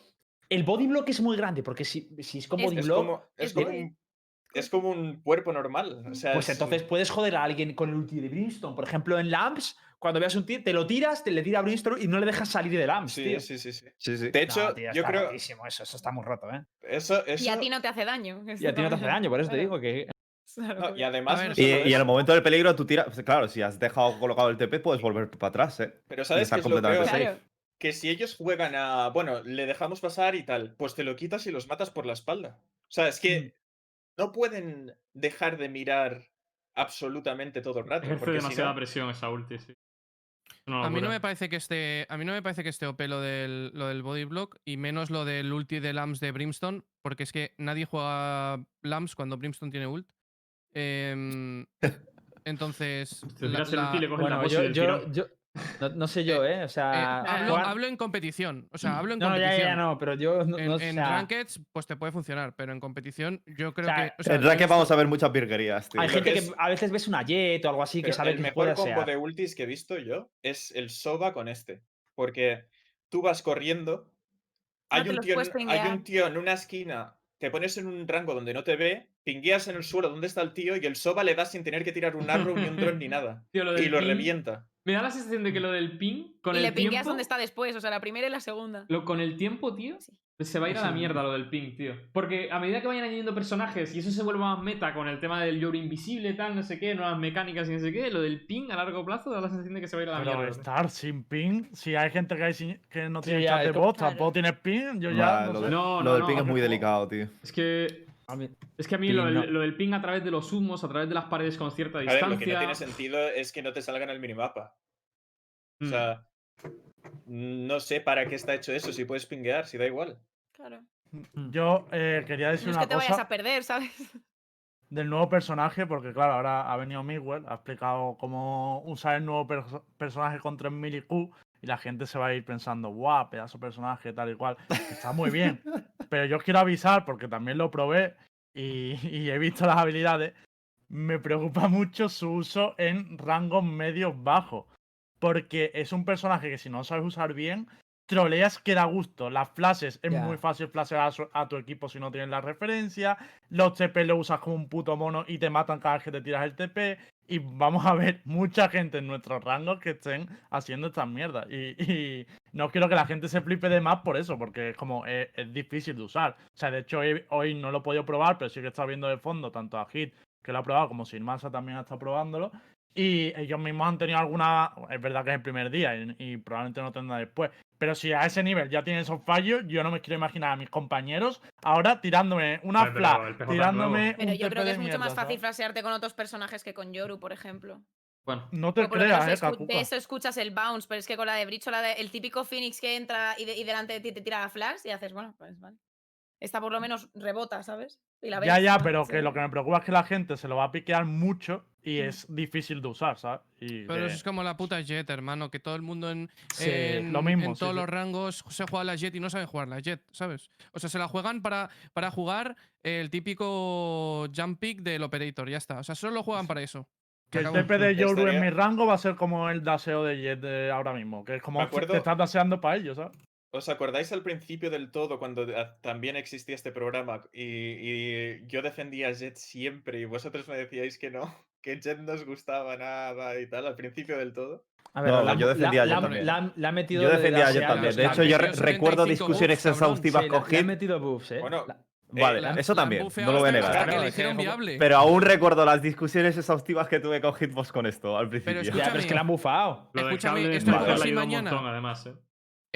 [SPEAKER 2] el body block es muy grande, porque si, si es con
[SPEAKER 4] Es-
[SPEAKER 2] body
[SPEAKER 8] Es
[SPEAKER 2] block,
[SPEAKER 8] como, es,
[SPEAKER 4] es
[SPEAKER 8] como un, es como un cuerpo normal. O sea,
[SPEAKER 2] pues
[SPEAKER 8] es-
[SPEAKER 2] entonces puedes joder a alguien con el ulti de Brimstone. Por ejemplo, en Lamps, cuando veas un tío, te lo tiras, te le tira a Brimstone y no le dejas salir de Lamps,
[SPEAKER 8] Sí,
[SPEAKER 2] tío.
[SPEAKER 8] sí, sí, sí.
[SPEAKER 5] Sí, sí.
[SPEAKER 8] De hecho,
[SPEAKER 2] No, tío,
[SPEAKER 8] yo creo.
[SPEAKER 2] eso, eso está muy roto, ¿eh?
[SPEAKER 8] Eso, eso,
[SPEAKER 4] Y a ti no te hace daño.
[SPEAKER 2] Y a ti no te hace daño, por eso te digo que.
[SPEAKER 4] Claro,
[SPEAKER 8] y además.
[SPEAKER 6] ver,
[SPEAKER 5] Y, y en el momento del peligro tú tiras. pues Claro, si has dejado colocado el TP, puedes volver para atrás, ¿eh?
[SPEAKER 8] Pero ¿sabes es lo peor?
[SPEAKER 4] Claro.
[SPEAKER 8] Que si ellos juegan a. Bueno, le dejamos pasar y tal, pues te lo quitas y los matas por la espalda. O sea, es
[SPEAKER 2] Mm.
[SPEAKER 8] que no pueden dejar de mirar absolutamente todo el rato. Porque si
[SPEAKER 1] demasiada
[SPEAKER 8] no-
[SPEAKER 1] presión esa ulti, sí.
[SPEAKER 6] A mí no me parece que esté. A mí no me parece que esté OP lo del, lo del body block y menos lo del ulti de Lams de Brimstone, porque es que nadie juega Lams cuando Brimstone tiene ult. Em, entonces. La- la-
[SPEAKER 1] le
[SPEAKER 2] Bueno, yo, yo, yo- no, no sé yo, ¿eh? O
[SPEAKER 6] eh,
[SPEAKER 2] sea.
[SPEAKER 6] hablo,
[SPEAKER 2] juegan-
[SPEAKER 6] hablo en competición. O sea, hablo en
[SPEAKER 2] no, no, ya,
[SPEAKER 6] competición.
[SPEAKER 2] ya, ya, no, pero yo no,
[SPEAKER 6] En,
[SPEAKER 2] no, o
[SPEAKER 6] en
[SPEAKER 2] sea,
[SPEAKER 6] rankeds, pues te puede funcionar, pero en competición, yo creo
[SPEAKER 2] sea,
[SPEAKER 6] que. o sea,
[SPEAKER 5] En
[SPEAKER 6] visto-
[SPEAKER 5] vamos a ver muchas virguerías, tío.
[SPEAKER 2] Hay gente
[SPEAKER 8] que
[SPEAKER 2] que
[SPEAKER 8] es-
[SPEAKER 2] a veces ves una Jet o algo así que
[SPEAKER 8] Pero
[SPEAKER 2] sabe
[SPEAKER 8] el
[SPEAKER 2] que
[SPEAKER 8] mejor combo
[SPEAKER 2] ser.
[SPEAKER 8] de ultis que he visto yo es el Soba con este. Porque tú vas corriendo,
[SPEAKER 4] Ah,
[SPEAKER 8] hay, un tío hay un tío en una esquina, te pones en un rango donde no te ve, pingueas en el suelo donde está el tío y el Soba le das sin tener que tirar un arrow ni un drone ni nada.
[SPEAKER 1] Tío, lo
[SPEAKER 8] Y lo
[SPEAKER 1] ping-
[SPEAKER 8] revienta.
[SPEAKER 1] Me da la sensación de que lo del ping, con
[SPEAKER 4] y
[SPEAKER 1] el
[SPEAKER 4] le pingueas
[SPEAKER 1] tiempo.
[SPEAKER 4] donde está después, o sea, la primera y la segunda.
[SPEAKER 1] Lo, con el tiempo, tío,
[SPEAKER 4] Sí.
[SPEAKER 1] Se va a ir a la mierda lo del ping, tío. Porque a medida que vayan añadiendo personajes y eso se vuelva más meta con el tema del Yori invisible, tal, no sé qué, nuevas mecánicas y no sé qué, lo del ping a largo plazo da la sensación de que se va a ir a la
[SPEAKER 3] Pero
[SPEAKER 1] mierda.
[SPEAKER 3] estar sin ping, si hay gente que, hay sin- que no
[SPEAKER 2] Sí,
[SPEAKER 3] tiene
[SPEAKER 2] ya,
[SPEAKER 3] chat de
[SPEAKER 2] es como-
[SPEAKER 3] voz,
[SPEAKER 4] Claro.
[SPEAKER 3] tampoco tienes ping, yo
[SPEAKER 5] Nah,
[SPEAKER 3] ya
[SPEAKER 5] lo,
[SPEAKER 3] no
[SPEAKER 5] de-
[SPEAKER 3] sé.
[SPEAKER 1] No,
[SPEAKER 5] lo
[SPEAKER 1] no,
[SPEAKER 5] del
[SPEAKER 1] no,
[SPEAKER 5] ping es muy delicado, tío.
[SPEAKER 1] Es que.
[SPEAKER 2] A mí-
[SPEAKER 1] Es que a mí
[SPEAKER 2] Ping,
[SPEAKER 1] lo, del-
[SPEAKER 2] no.
[SPEAKER 1] lo del ping a través de los humos, a través de las paredes con cierta
[SPEAKER 8] A ver,
[SPEAKER 1] distancia.
[SPEAKER 8] lo que no tiene sentido es que no te salga en el minimapa. O
[SPEAKER 1] Mm.
[SPEAKER 8] sea, no sé para qué está hecho eso, si puedes pinguear, si da igual.
[SPEAKER 4] Claro.
[SPEAKER 3] Yo eh, quería decir
[SPEAKER 4] No es
[SPEAKER 3] una
[SPEAKER 4] que te
[SPEAKER 3] cosa
[SPEAKER 4] vayas a perder, ¿sabes?
[SPEAKER 3] del nuevo personaje, porque claro, ahora ha venido Miguel, ha explicado cómo usar el nuevo perso- personaje con 3000 IQ y la gente se va a ir pensando, guau, pedazo de personaje, tal y cual. Está muy bien. Pero yo os quiero avisar, porque también lo probé y, y he visto las habilidades. Me preocupa mucho su uso en rangos medios bajos. Porque es un personaje que si no sabes usar bien, troleas que da gusto. Las flashes, es muy fácil flashear a, su- a tu equipo si no tienes la referencia. Los TP lo usas como un puto mono y te matan cada vez que te tiras el TP. Y vamos a ver mucha gente en nuestros rangos que estén haciendo estas mierdas. Y, y no quiero que la gente se flipe de más por eso, porque es como es, es difícil de usar. O sea, de hecho, hoy, hoy no lo he podido probar, pero sí que estado viendo de fondo tanto a Hit, que lo ha probado, como Silmasa también ha estado probándolo. Y ellos mismos han tenido alguna. Es verdad que es el primer día y, y probablemente no tendrá después. Pero si a ese nivel ya tienen esos fallos, yo no me quiero imaginar a mis compañeros ahora tirándome una
[SPEAKER 1] pero
[SPEAKER 3] tirándome
[SPEAKER 4] Pero
[SPEAKER 3] un
[SPEAKER 4] yo creo que es mucho más fácil
[SPEAKER 3] ¿sabes?
[SPEAKER 4] flashearte con otros personajes que con Yoru, por ejemplo.
[SPEAKER 1] Bueno,
[SPEAKER 3] No te creas, eh,
[SPEAKER 4] escu- de eso escuchas el bounce, pero es que con la de Breach o la de, el típico Phoenix que entra y, de- y delante de ti te tira la flash y haces, bueno, pues vale. Esta por lo menos rebota, ¿sabes? Y la
[SPEAKER 3] Ya, ya, pero
[SPEAKER 4] Sí.
[SPEAKER 3] que lo que me preocupa es que la gente se lo va a piquear mucho y es difícil de usar, ¿sabes? Y
[SPEAKER 6] Pero eso es como la puta Jet, hermano, que todo el mundo en,
[SPEAKER 2] Sí,
[SPEAKER 6] en-
[SPEAKER 3] lo mismo,
[SPEAKER 6] en
[SPEAKER 3] sí,
[SPEAKER 6] todos
[SPEAKER 3] sí.
[SPEAKER 6] los rangos se juega la Jet y no saben jugar la Jet, ¿sabes? O sea, se la juegan para, para jugar el típico jump pick del Operator, ya está. O sea, solo lo juegan para eso.
[SPEAKER 3] Que el. TP de Yoru en mi rango va a ser como el daseo de Jet de ahora mismo, que es como te estás daseando para ellos, ¿sabes?
[SPEAKER 8] ¿Os acordáis al principio del todo cuando a- también existía este programa y, y yo defendía a Jet siempre y vosotros me decíais que no, que Jet no os gustaba nada y tal al principio del todo?
[SPEAKER 2] A ver,
[SPEAKER 5] No,
[SPEAKER 2] la,
[SPEAKER 5] yo defendía a Jet
[SPEAKER 2] la-
[SPEAKER 5] también.
[SPEAKER 2] la- la ha metido
[SPEAKER 5] Yo
[SPEAKER 2] de
[SPEAKER 5] defendía a Jet también. De hecho, yo recuerdo
[SPEAKER 6] 75
[SPEAKER 5] discusiones
[SPEAKER 6] buffs,
[SPEAKER 5] exhaustivas
[SPEAKER 2] Sí,
[SPEAKER 5] con Hit.
[SPEAKER 2] metido buffs, ¿eh?
[SPEAKER 8] Bueno,
[SPEAKER 2] La-
[SPEAKER 5] Vale,
[SPEAKER 8] Eh,
[SPEAKER 6] La-
[SPEAKER 5] eso también, no lo voy a negar.
[SPEAKER 6] que.
[SPEAKER 5] Pero aún recuerdo las discusiones exhaustivas que tuve con Hitbox con esto al principio.
[SPEAKER 2] Ya, pero es que la han bufado.
[SPEAKER 1] lo
[SPEAKER 6] Escúchame, esto
[SPEAKER 5] es
[SPEAKER 1] Sparkle
[SPEAKER 5] por
[SPEAKER 1] le
[SPEAKER 6] si
[SPEAKER 1] ayuda un
[SPEAKER 6] mañana-
[SPEAKER 1] montón, además, ¿eh?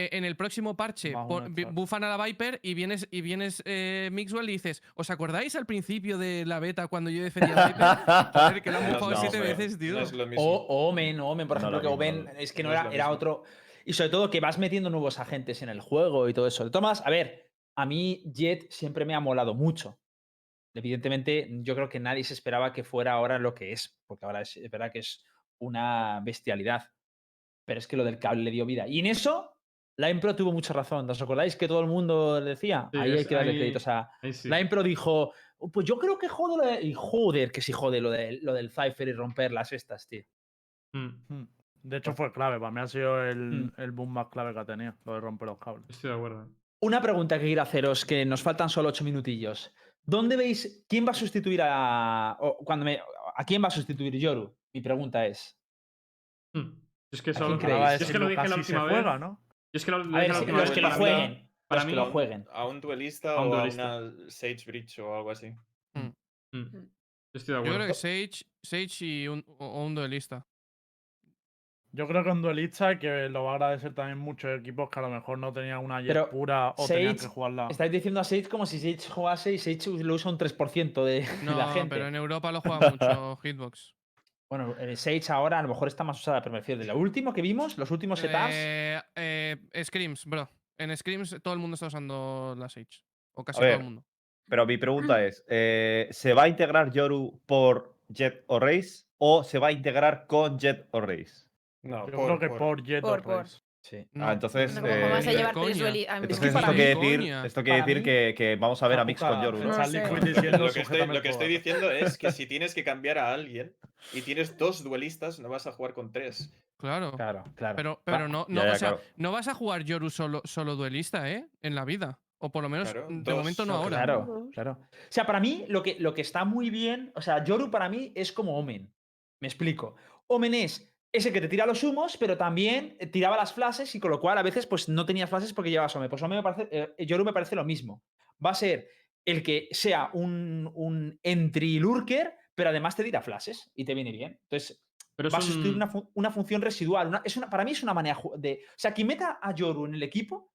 [SPEAKER 6] Eh, en el próximo parche pon- bufan a la Viper y vienes, y vienes eh, Mixwell y dices, ¿os acordáis al principio de la beta cuando yo defendía a Viper? Joder, que la han
[SPEAKER 8] No,
[SPEAKER 6] bufado
[SPEAKER 8] no,
[SPEAKER 6] siete
[SPEAKER 8] hombre,
[SPEAKER 6] veces, tío.
[SPEAKER 8] No es lo mismo.
[SPEAKER 2] O Omen, Omen, por
[SPEAKER 5] No
[SPEAKER 2] ejemplo,
[SPEAKER 5] lo
[SPEAKER 2] que Omen
[SPEAKER 5] no-
[SPEAKER 2] es que no, era, era otro. Y sobre todo que vas metiendo nuevos agentes en el juego y todo eso. De todas, a ver, a mí Jet siempre me ha molado mucho. Evidentemente, yo creo que nadie se esperaba que fuera ahora lo que es, porque ahora es verdad que es una bestialidad. Pero es que lo del cable le dio vida. Y en eso la Impro tuvo mucha razón. ¿Os acordáis que todo el mundo decía?
[SPEAKER 1] Sí,
[SPEAKER 2] ahí hay que darle
[SPEAKER 1] ahí-
[SPEAKER 2] crédito. O sea,
[SPEAKER 1] sí.
[SPEAKER 2] la Impro dijo, "Oh, pues yo creo que jode lo de-". Y joder, que sí jode lo, de, lo del Cypher y romper las estas, tío.
[SPEAKER 1] Mm,
[SPEAKER 3] Hmm. De hecho, fue clave. Para mí ha sido el,
[SPEAKER 2] Mm.
[SPEAKER 3] el boom más clave que ha tenido, lo de romper los cables.
[SPEAKER 1] estoy de acuerdo.
[SPEAKER 2] Una pregunta que quiero haceros, que nos faltan solo ocho minutillos. ¿Dónde veis quién va a sustituir a. o cuando me, ¿A quién va a sustituir Yoru? Mi pregunta es.
[SPEAKER 1] Mm. Es que
[SPEAKER 2] ¿A
[SPEAKER 1] eso
[SPEAKER 2] quién
[SPEAKER 1] lo-
[SPEAKER 2] creéis?
[SPEAKER 3] Ahora va a
[SPEAKER 1] yo es que lo dije la última vez.
[SPEAKER 3] juega, ¿no?
[SPEAKER 1] Yo es que lo,
[SPEAKER 2] A ver, los que lo jueguen.
[SPEAKER 1] para
[SPEAKER 2] los que
[SPEAKER 1] mí-
[SPEAKER 2] lo jueguen.
[SPEAKER 8] A un duelista
[SPEAKER 1] A un
[SPEAKER 8] o
[SPEAKER 1] duelista.
[SPEAKER 8] a una Sage Breach o algo así.
[SPEAKER 1] Mm. Yo estoy de
[SPEAKER 6] Yo
[SPEAKER 1] acuerdo.
[SPEAKER 6] creo que Sage, Sage y un, o un duelista.
[SPEAKER 3] Yo creo que un duelista que lo va a agradecer también muchos equipos que a lo mejor no tenían una jet
[SPEAKER 2] Pero
[SPEAKER 3] pura o tenían que
[SPEAKER 2] Sage,
[SPEAKER 3] jugarla.
[SPEAKER 2] Estáis diciendo a Sage como si Sage jugase y Sage lo usa un 3% de, de la gente.
[SPEAKER 6] pero en Europa lo juega mucho Hitbox.
[SPEAKER 2] Bueno, eh, Sage ahora a lo mejor está más usada, pero me refiero de lo último que vimos, los últimos setups.
[SPEAKER 6] Eh, eh, Scrims, bro. En Scrims todo el mundo está usando la Sage. O casi todo el mundo.
[SPEAKER 5] Pero mi pregunta es, eh, ¿se va a integrar Yoru por Jet o Race o se va a integrar con Jet o Race?
[SPEAKER 8] No,
[SPEAKER 3] Yo creo que por, jet
[SPEAKER 4] Por-
[SPEAKER 3] o
[SPEAKER 4] por.
[SPEAKER 3] Race.
[SPEAKER 2] Sí.
[SPEAKER 5] Ah, entonces,
[SPEAKER 4] No,
[SPEAKER 5] eh,
[SPEAKER 4] ¿Cómo vas a
[SPEAKER 6] ni de
[SPEAKER 4] llevar tres
[SPEAKER 6] coña.
[SPEAKER 4] dueli- a- es
[SPEAKER 5] Entonces
[SPEAKER 4] que
[SPEAKER 5] esto quiere decir, esto quiere que, que vamos a ver a Mix con Yoru,
[SPEAKER 8] Lo que, estoy, diciendo es que si tienes que cambiar a alguien y tienes dos duelistas, no vas a jugar con tres.
[SPEAKER 6] Claro.
[SPEAKER 2] Claro, claro.
[SPEAKER 6] Pero,
[SPEAKER 2] Va-
[SPEAKER 6] pero no, no,
[SPEAKER 5] Ya, ya,
[SPEAKER 6] o sea,
[SPEAKER 5] claro.
[SPEAKER 6] no vas a jugar Yoru solo, solo duelista, ¿eh? En la vida. O por lo menos
[SPEAKER 8] Claro,
[SPEAKER 6] de
[SPEAKER 8] dos,
[SPEAKER 6] momento no ahora.
[SPEAKER 2] Claro, claro. O sea, para mí, lo que, lo que está muy bien, o sea, Yoru para mí es como Omen. Me explico. Omen es ese que te tira los humos, pero también tiraba las flashes y con lo cual a veces pues no tenía flashes porque llevabas Omen. Pues Omen me parece, eh, Yoru me parece lo mismo. Va a ser el que sea un, un entry lurker, pero además te tira flashes y te viene bien. Entonces,
[SPEAKER 1] Pero
[SPEAKER 2] va a sustituir
[SPEAKER 1] un-
[SPEAKER 2] una, una función residual. una- es una, para mí es una manera de. O sea, quien meta a Yoru en el equipo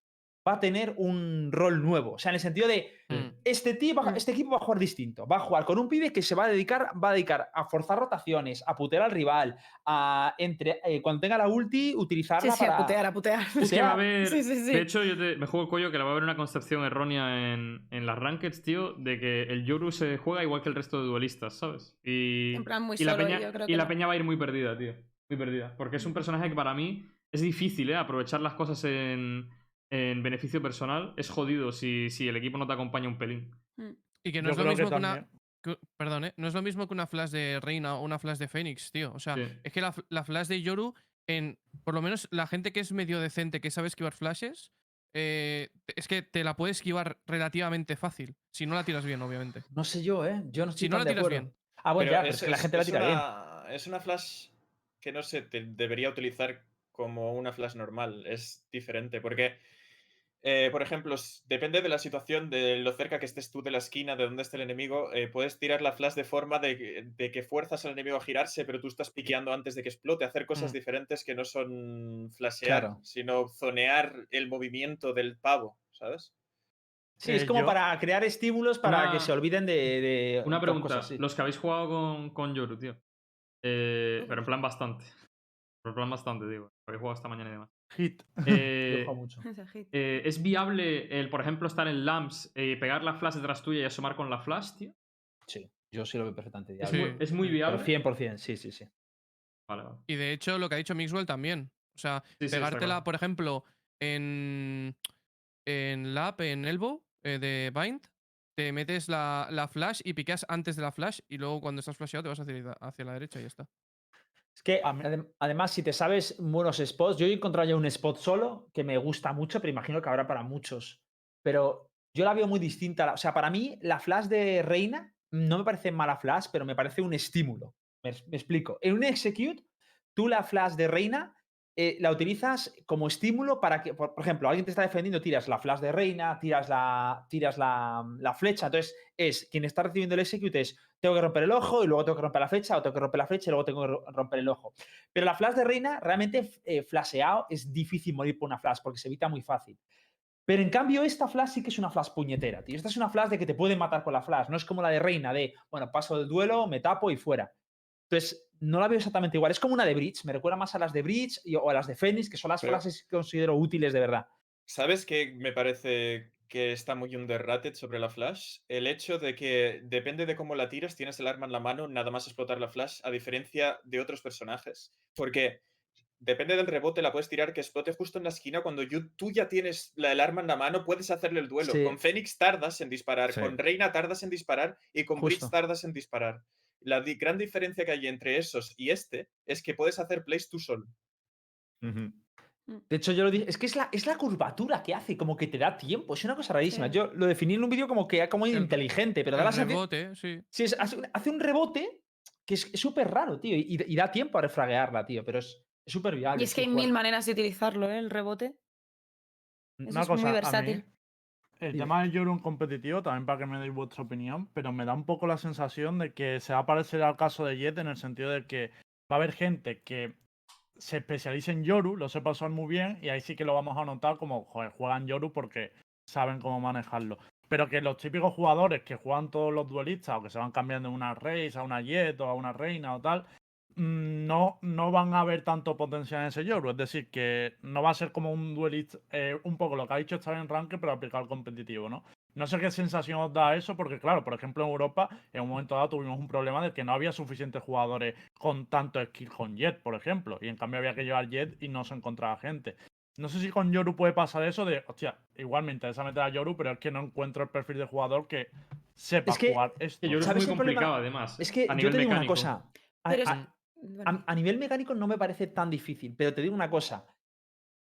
[SPEAKER 2] va a tener un rol nuevo. O sea, en el sentido de.
[SPEAKER 6] Mm.
[SPEAKER 2] Este, tío va-
[SPEAKER 4] Mm.
[SPEAKER 2] este equipo va a jugar distinto. Va a jugar con un pibe que se va a dedicar, va a dedicar a forzar rotaciones, a putear al rival, a entre, eh, cuando tenga la ulti,
[SPEAKER 4] Sí,
[SPEAKER 2] utilizarla
[SPEAKER 4] sí,
[SPEAKER 2] para.
[SPEAKER 4] a putear, a putear.
[SPEAKER 1] Es que va a
[SPEAKER 2] putear.
[SPEAKER 1] haber.
[SPEAKER 4] Sí, sí, sí.
[SPEAKER 1] De hecho, yo te- me juego el cuello que le va a haber una concepción errónea en, en las rankeds, tío, de que el Yoru se juega igual que el resto de duelistas, ¿sabes? Y,
[SPEAKER 4] En plan muy
[SPEAKER 1] y la peña,
[SPEAKER 4] yo creo
[SPEAKER 1] y
[SPEAKER 4] que
[SPEAKER 1] la
[SPEAKER 4] no.
[SPEAKER 1] peña va a ir muy perdida, tío. Muy perdida. Porque es un personaje que para mí es difícil, ¿eh? Aprovechar las cosas en, en beneficio personal. Es jodido si, si el equipo no te acompaña un pelín.
[SPEAKER 6] Y que no
[SPEAKER 3] Yo
[SPEAKER 6] es lo mismo que,
[SPEAKER 3] que
[SPEAKER 6] una. que- perdón, ¿eh? No es lo mismo que una flash de Reina o una flash de Fénix, tío. O sea,
[SPEAKER 1] Sí.
[SPEAKER 6] es que la, la flash de Yoru, en. Por lo menos la gente que es medio decente, que sabe esquivar flashes. eh, es que te la puedes esquivar relativamente fácil. Si no la tiras bien, obviamente.
[SPEAKER 2] No sé yo, ¿eh? Yo no estoy
[SPEAKER 6] Si no la tiras
[SPEAKER 2] acuerdo.
[SPEAKER 6] bien.
[SPEAKER 2] Ah, bueno,
[SPEAKER 8] Pero
[SPEAKER 2] ya, pero es, que la gente la tira bien.
[SPEAKER 8] una, Es una flash que no se te debería utilizar como una flash normal. Es diferente. Porque, eh, por ejemplo, depende de la situación, de lo cerca que estés tú de la esquina, de dónde esté el enemigo. eh, puedes tirar la flash de forma de, que- de que fuerzas al enemigo a girarse, pero tú estás piqueando antes de que explote. Hacer cosas
[SPEAKER 6] Mm.
[SPEAKER 8] diferentes que no son flashear,
[SPEAKER 2] Claro.
[SPEAKER 8] sino zonear el movimiento del pavo, ¿sabes?
[SPEAKER 2] Sí,
[SPEAKER 3] Eh,
[SPEAKER 2] es como
[SPEAKER 3] yo-
[SPEAKER 2] para crear estímulos para
[SPEAKER 1] Una-
[SPEAKER 2] que se olviden de. de
[SPEAKER 1] Una pregunta. Los que habéis jugado con, con Yoru, tío. Eh, pero en plan bastante. Pero en plan bastante, digo. Habéis jugado esta mañana y demás.
[SPEAKER 3] Hit.
[SPEAKER 1] Eh,
[SPEAKER 2] mucho.
[SPEAKER 4] Hit.
[SPEAKER 1] eh, ¿Es viable el, por ejemplo, estar en lamps, eh, pegar la flash detrás tuya y asomar con la flash, tío?
[SPEAKER 2] Sí, yo sí lo veo perfectamente.
[SPEAKER 1] Es,
[SPEAKER 2] viable.
[SPEAKER 1] muy, es muy
[SPEAKER 2] Pero
[SPEAKER 1] viable.
[SPEAKER 2] 100%, sí, sí, sí.
[SPEAKER 1] Vale, vale.
[SPEAKER 6] Y de hecho, lo que ha dicho Mixwell también. O sea,
[SPEAKER 1] Sí,
[SPEAKER 6] pegártela, por ejemplo, en. En Lap, en Elbow, eh, de Bind. Te metes la, la flash y piqueas antes de la flash. Y luego, cuando estás flasheado, te vas hacia, hacia la derecha y ya está.
[SPEAKER 2] Es que adem- además, si te sabes buenos spots, yo he encontrado ya un spot solo que me gusta mucho, pero imagino que habrá para muchos. Pero yo la veo muy distinta. O sea, para mí, la flash de Reina no me parece mala flash, pero me parece un estímulo. Me, explico. En un execute, tú la flash de Reina eh, la utilizas como estímulo para que, por, por ejemplo, alguien te está defendiendo, tiras la flash de Reina, tiras la, tiras la, la flecha. Entonces, es quien está recibiendo el execute es tengo que romper el ojo y luego tengo que romper la flecha, o tengo que romper la flecha y luego tengo que ro- romper el ojo. Pero la flash de reina, realmente eh, flasheado, es difícil morir por una flash porque se evita muy fácil. Pero en cambio, esta flash sí que es una flash puñetera, tío. Esta es una flash de que te pueden matar con la flash. No es como la de reina, de, bueno, paso del duelo, me tapo y fuera. Entonces, no la veo exactamente igual. Es como una de Bridge. Me recuerda más a las de Bridge y- o a las de Phoenix, que son las
[SPEAKER 8] Pero-
[SPEAKER 2] flashes que considero útiles de verdad.
[SPEAKER 8] ¿Sabes qué me parece que está muy underrated sobre la flash? El hecho de que depende de cómo la tiras, tienes el arma en la mano, nada más explotar la flash, a diferencia de otros personajes. Porque depende del rebote, la puedes tirar que explote justo en la esquina. Cuando you- tú ya tienes la, el arma en la mano, puedes hacerle el duelo.
[SPEAKER 2] Sí.
[SPEAKER 8] Con Fénix tardas en disparar,
[SPEAKER 5] Sí.
[SPEAKER 8] con Reina tardas en disparar y con
[SPEAKER 2] Justo.
[SPEAKER 8] tardas en disparar. La di- gran diferencia que hay entre esos y este es que puedes hacer plays tú solo.
[SPEAKER 2] De hecho, yo lo dije, es que es la, es la curvatura que hace, como que te da tiempo, es una cosa rarísima.
[SPEAKER 4] Sí.
[SPEAKER 2] Yo lo definí en un vídeo como que como
[SPEAKER 6] El-
[SPEAKER 2] inteligente, pero da la sensación-
[SPEAKER 6] rebote, sí.
[SPEAKER 2] Sí, es- hace, un- rebote que es súper raro, tío, y, y da tiempo a refraguearla, tío, pero es súper viable.
[SPEAKER 4] Y es que hay mil maneras de utilizarlo, ¿eh? El rebote. Eso
[SPEAKER 3] Una
[SPEAKER 4] es muy
[SPEAKER 3] cosa, a mí,
[SPEAKER 4] versátil.
[SPEAKER 3] el tema del Yoru en competitivo, también para que me deis vuestra opinión, pero me da un poco la sensación de que se va a parecer al caso de Jet en el sentido de que va a haber gente que se especialice en Yoru, lo sepa usar muy bien, y ahí sí que lo vamos a notar como, juegan Yoru porque saben cómo manejarlo. Pero que los típicos jugadores que juegan todos los duelistas o que se van cambiando de una Reis a una Jet o a una Reina o tal, mm, no, no van a ver tanto potencial en ese Yoru. Es decir, que no va a ser como un duelista, eh, un poco lo que ha dicho estar en ranque, pero aplicado al competitivo, ¿no? No sé qué sensación os da eso, porque claro, por ejemplo en Europa, en un momento dado tuvimos un problema de que no había suficientes jugadores con tanto skill con Jet, por ejemplo, y en cambio había que llevar Jet y no se encontraba gente. No sé si con Yoru puede pasar eso de, hostia, igual me interesa meter a Yoru, pero es que no encuentro el perfil de jugador que sepa
[SPEAKER 2] Es que-
[SPEAKER 3] jugar esto.
[SPEAKER 1] Que yo es
[SPEAKER 2] ¿Sabes
[SPEAKER 1] muy complicado, además.
[SPEAKER 2] Es que
[SPEAKER 1] a
[SPEAKER 2] yo
[SPEAKER 1] nivel
[SPEAKER 2] te digo
[SPEAKER 1] mecánico.
[SPEAKER 2] una cosa. A,
[SPEAKER 4] Pero es-
[SPEAKER 2] a-
[SPEAKER 4] Bueno,
[SPEAKER 2] a- a nivel mecánico no me parece tan difícil, pero te digo una cosa.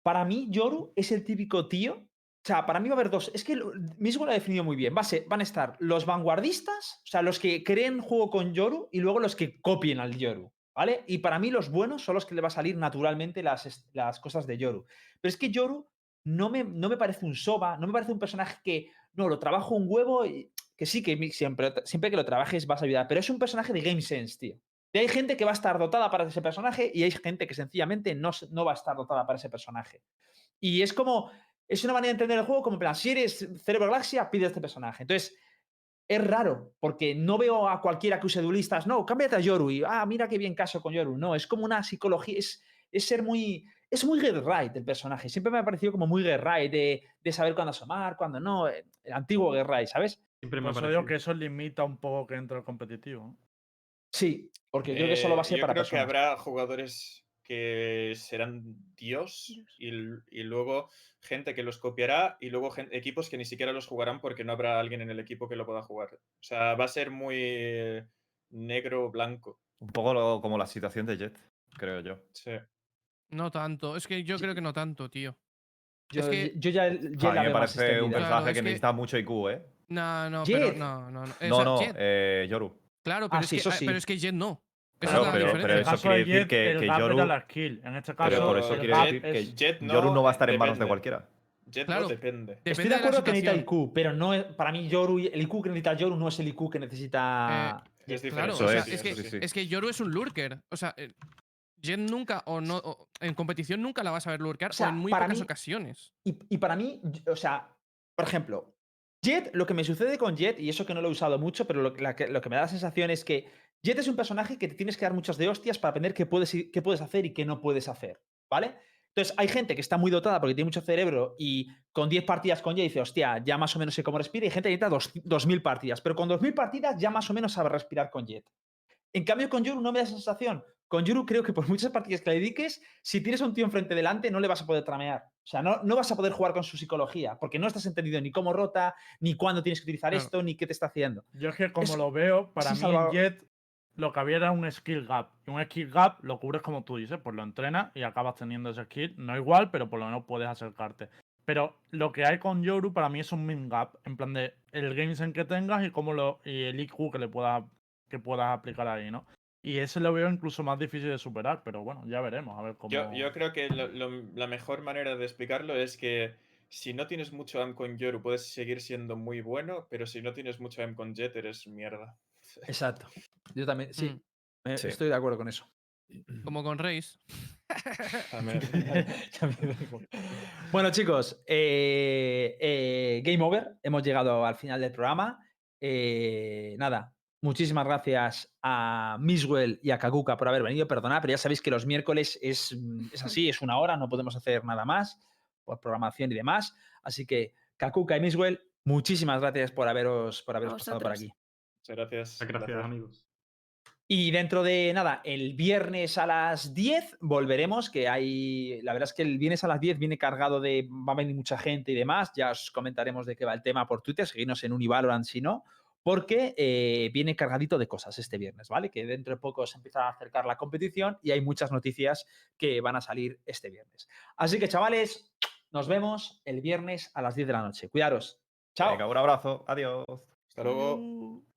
[SPEAKER 2] Para mí, Yoru es el típico tío. O sea, para mí va a haber dos. Es que mismo lo ha definido muy bien. Va a van a estar los vanguardistas, o sea, los que creen juego con Yoru y luego los que copien al Yoru. ¿Vale? Y para mí los buenos son los que le va a salir naturalmente las, las cosas de Yoru. Pero es que Yoru no me, no me parece un Soba, no me parece un personaje que, no, lo trabajo un huevo y que sí, que siempre, siempre que lo trabajes vas a ayudar. Pero es un personaje de Game Sense, tío. Y hay gente que va a estar dotada para ese personaje y hay gente que sencillamente no, no va a estar dotada para ese personaje. Y es como, es una manera de entender el juego como, en plan, si eres Cerebro Galaxia, pide este personaje. Entonces, es raro, porque no veo a cualquiera que use duelistas, no, cámbiate a Yoru y, ah, mira qué bien caso con Yoru. No, es como una psicología, es, es ser muy, es muy get right el personaje. Siempre me ha parecido como muy get right, de, de saber cuándo asomar, cuándo no, eh, el antiguo get right, ¿sabes?
[SPEAKER 1] Siempre me ha parecido.
[SPEAKER 3] que eso limita un poco que entre el competitivo.
[SPEAKER 2] Sí, porque creo que solo va a
[SPEAKER 8] Eh,
[SPEAKER 2] ser
[SPEAKER 8] yo
[SPEAKER 2] para
[SPEAKER 8] creo que
[SPEAKER 2] personas.
[SPEAKER 8] habrá jugadores que serán Dios y, luego gente que los copiará y luego equipos que ni siquiera los jugarán porque no habrá alguien en el equipo que lo pueda jugar. O sea, va a ser muy negro blanco.
[SPEAKER 5] Un poco lo- como la situación de Jet, creo yo.
[SPEAKER 8] Sí.
[SPEAKER 6] No tanto. Es que yo creo que no tanto, tío.
[SPEAKER 2] Yo,
[SPEAKER 6] es que-
[SPEAKER 2] yo ya, ya
[SPEAKER 5] A mí
[SPEAKER 2] la
[SPEAKER 5] me parece un personaje que
[SPEAKER 6] que-
[SPEAKER 5] necesita mucho IQ, ¿eh?
[SPEAKER 6] No, no,
[SPEAKER 2] Jet.
[SPEAKER 6] pero no, no. no. O
[SPEAKER 5] No,
[SPEAKER 6] sea,
[SPEAKER 5] no,
[SPEAKER 6] Jet,
[SPEAKER 5] eh, Yoru.
[SPEAKER 6] claro,
[SPEAKER 2] Ah,
[SPEAKER 6] pero, es
[SPEAKER 2] sí,
[SPEAKER 6] que,
[SPEAKER 2] eso
[SPEAKER 6] ah,
[SPEAKER 2] sí.
[SPEAKER 6] pero es que Jet no.
[SPEAKER 5] Claro, pero- eso quiere
[SPEAKER 3] de
[SPEAKER 5] decir
[SPEAKER 3] Jet,
[SPEAKER 5] que- que Yoru-.
[SPEAKER 3] En este caso,
[SPEAKER 5] Pero por eso quiere decir que
[SPEAKER 3] es-
[SPEAKER 8] Jet
[SPEAKER 5] Yoru
[SPEAKER 8] no,
[SPEAKER 5] va a estar en manos de cualquiera.
[SPEAKER 8] Jet
[SPEAKER 6] Claro.
[SPEAKER 8] no depende.
[SPEAKER 2] Estoy
[SPEAKER 6] Depende
[SPEAKER 2] de acuerdo que necesita. IQ, pero no es- para mí Yoru, el IQ que necesita Yoru no es el IQ que necesita...
[SPEAKER 8] Es
[SPEAKER 6] Claro, o sea,
[SPEAKER 5] es,
[SPEAKER 6] que,
[SPEAKER 5] sí,
[SPEAKER 6] es que Yoru es un lurker. O sea, eh, Jet nunca, o no, o- en competición nunca la vas a ver lurkear,
[SPEAKER 2] O sea,
[SPEAKER 6] o en muy
[SPEAKER 2] para
[SPEAKER 6] pocas
[SPEAKER 2] mí-
[SPEAKER 6] ocasiones.
[SPEAKER 2] Y, y para mí, o sea, por ejemplo, Jet, lo que me sucede con Jet, y eso que no lo he usado mucho, pero lo, la que, lo que me da la sensación es que Jet es un personaje que te tienes que dar muchas de hostias para aprender qué puedes, qué puedes hacer y qué no puedes hacer, ¿vale? Entonces, hay gente que está muy dotada porque tiene mucho cerebro y con 10 partidas con Jet dice, hostia, ya más o menos sé cómo respira, y gente que necesita dos- 2000 partidas, pero con 2000 partidas ya más o menos sabe respirar con Jet. En cambio, con Yoru no me da esa sensación. Con Yoru creo que por muchas partidas que le dediques, si tienes a un tío enfrente delante, no le vas a poder tramear. O sea, no, no vas a poder jugar con su psicología, porque no estás entendido ni cómo rota, ni cuándo tienes que utilizar
[SPEAKER 6] Claro.
[SPEAKER 2] esto, ni qué te está haciendo.
[SPEAKER 3] Yo es que como
[SPEAKER 2] Es-
[SPEAKER 3] lo veo, para mí
[SPEAKER 2] Salvador.
[SPEAKER 3] Jet lo que había era un skill gap. Y un skill gap lo cubres como tú dices, pues lo entrenas y acabas teniendo ese skill. No igual, pero por lo menos puedes acercarte. Pero lo que hay con Yoru para mí es un min gap. En plan de el game sense que tengas y cómo lo. y el IQ que le puedas. que puedas aplicar ahí, ¿no? Y ese lo veo incluso más difícil de superar, pero bueno, ya veremos, a ver cómo.
[SPEAKER 8] Yo, yo creo que lo- lo- la mejor manera de explicarlo es que si no tienes mucho AM con Yoru puedes seguir siendo muy bueno, pero si no tienes mucho AM con Jet eres mierda.
[SPEAKER 2] Exacto. Yo también, sí.
[SPEAKER 6] Mm.
[SPEAKER 2] eh,
[SPEAKER 5] Sí.
[SPEAKER 2] Estoy de acuerdo con eso.
[SPEAKER 6] Como con Reis.
[SPEAKER 2] Bueno, chicos, eh, eh, Game Over. Hemos llegado al final del programa. Eh, nada, muchísimas gracias a Miswell y a Kakuka por haber venido. Perdonad, pero ya sabéis que los miércoles es, mm, es así, es una hora, no podemos hacer nada más por programación y demás. Así que, Kakuka y Miswell, muchísimas gracias por haberos, por haberos pasado por aquí.
[SPEAKER 8] Muchas gracias.
[SPEAKER 1] Gracias,
[SPEAKER 8] gracias.
[SPEAKER 1] amigos.
[SPEAKER 2] Y dentro de nada, el viernes a las 10 volveremos, que hay, la verdad es que el viernes a las 10 viene cargado de, va a venir mucha gente y demás, ya os comentaremos de qué va el tema por Twitter, seguidnos en Univalorant si no, porque eh, viene cargadito de cosas este viernes, ¿vale? Que dentro de poco se empieza a acercar la competición y hay muchas noticias que van a salir este viernes. Así que chavales, nos vemos el viernes a las 10 de la noche. Cuidaros. Chao.
[SPEAKER 5] Venga, un abrazo. Adiós.
[SPEAKER 8] Hasta luego.
[SPEAKER 3] Uh.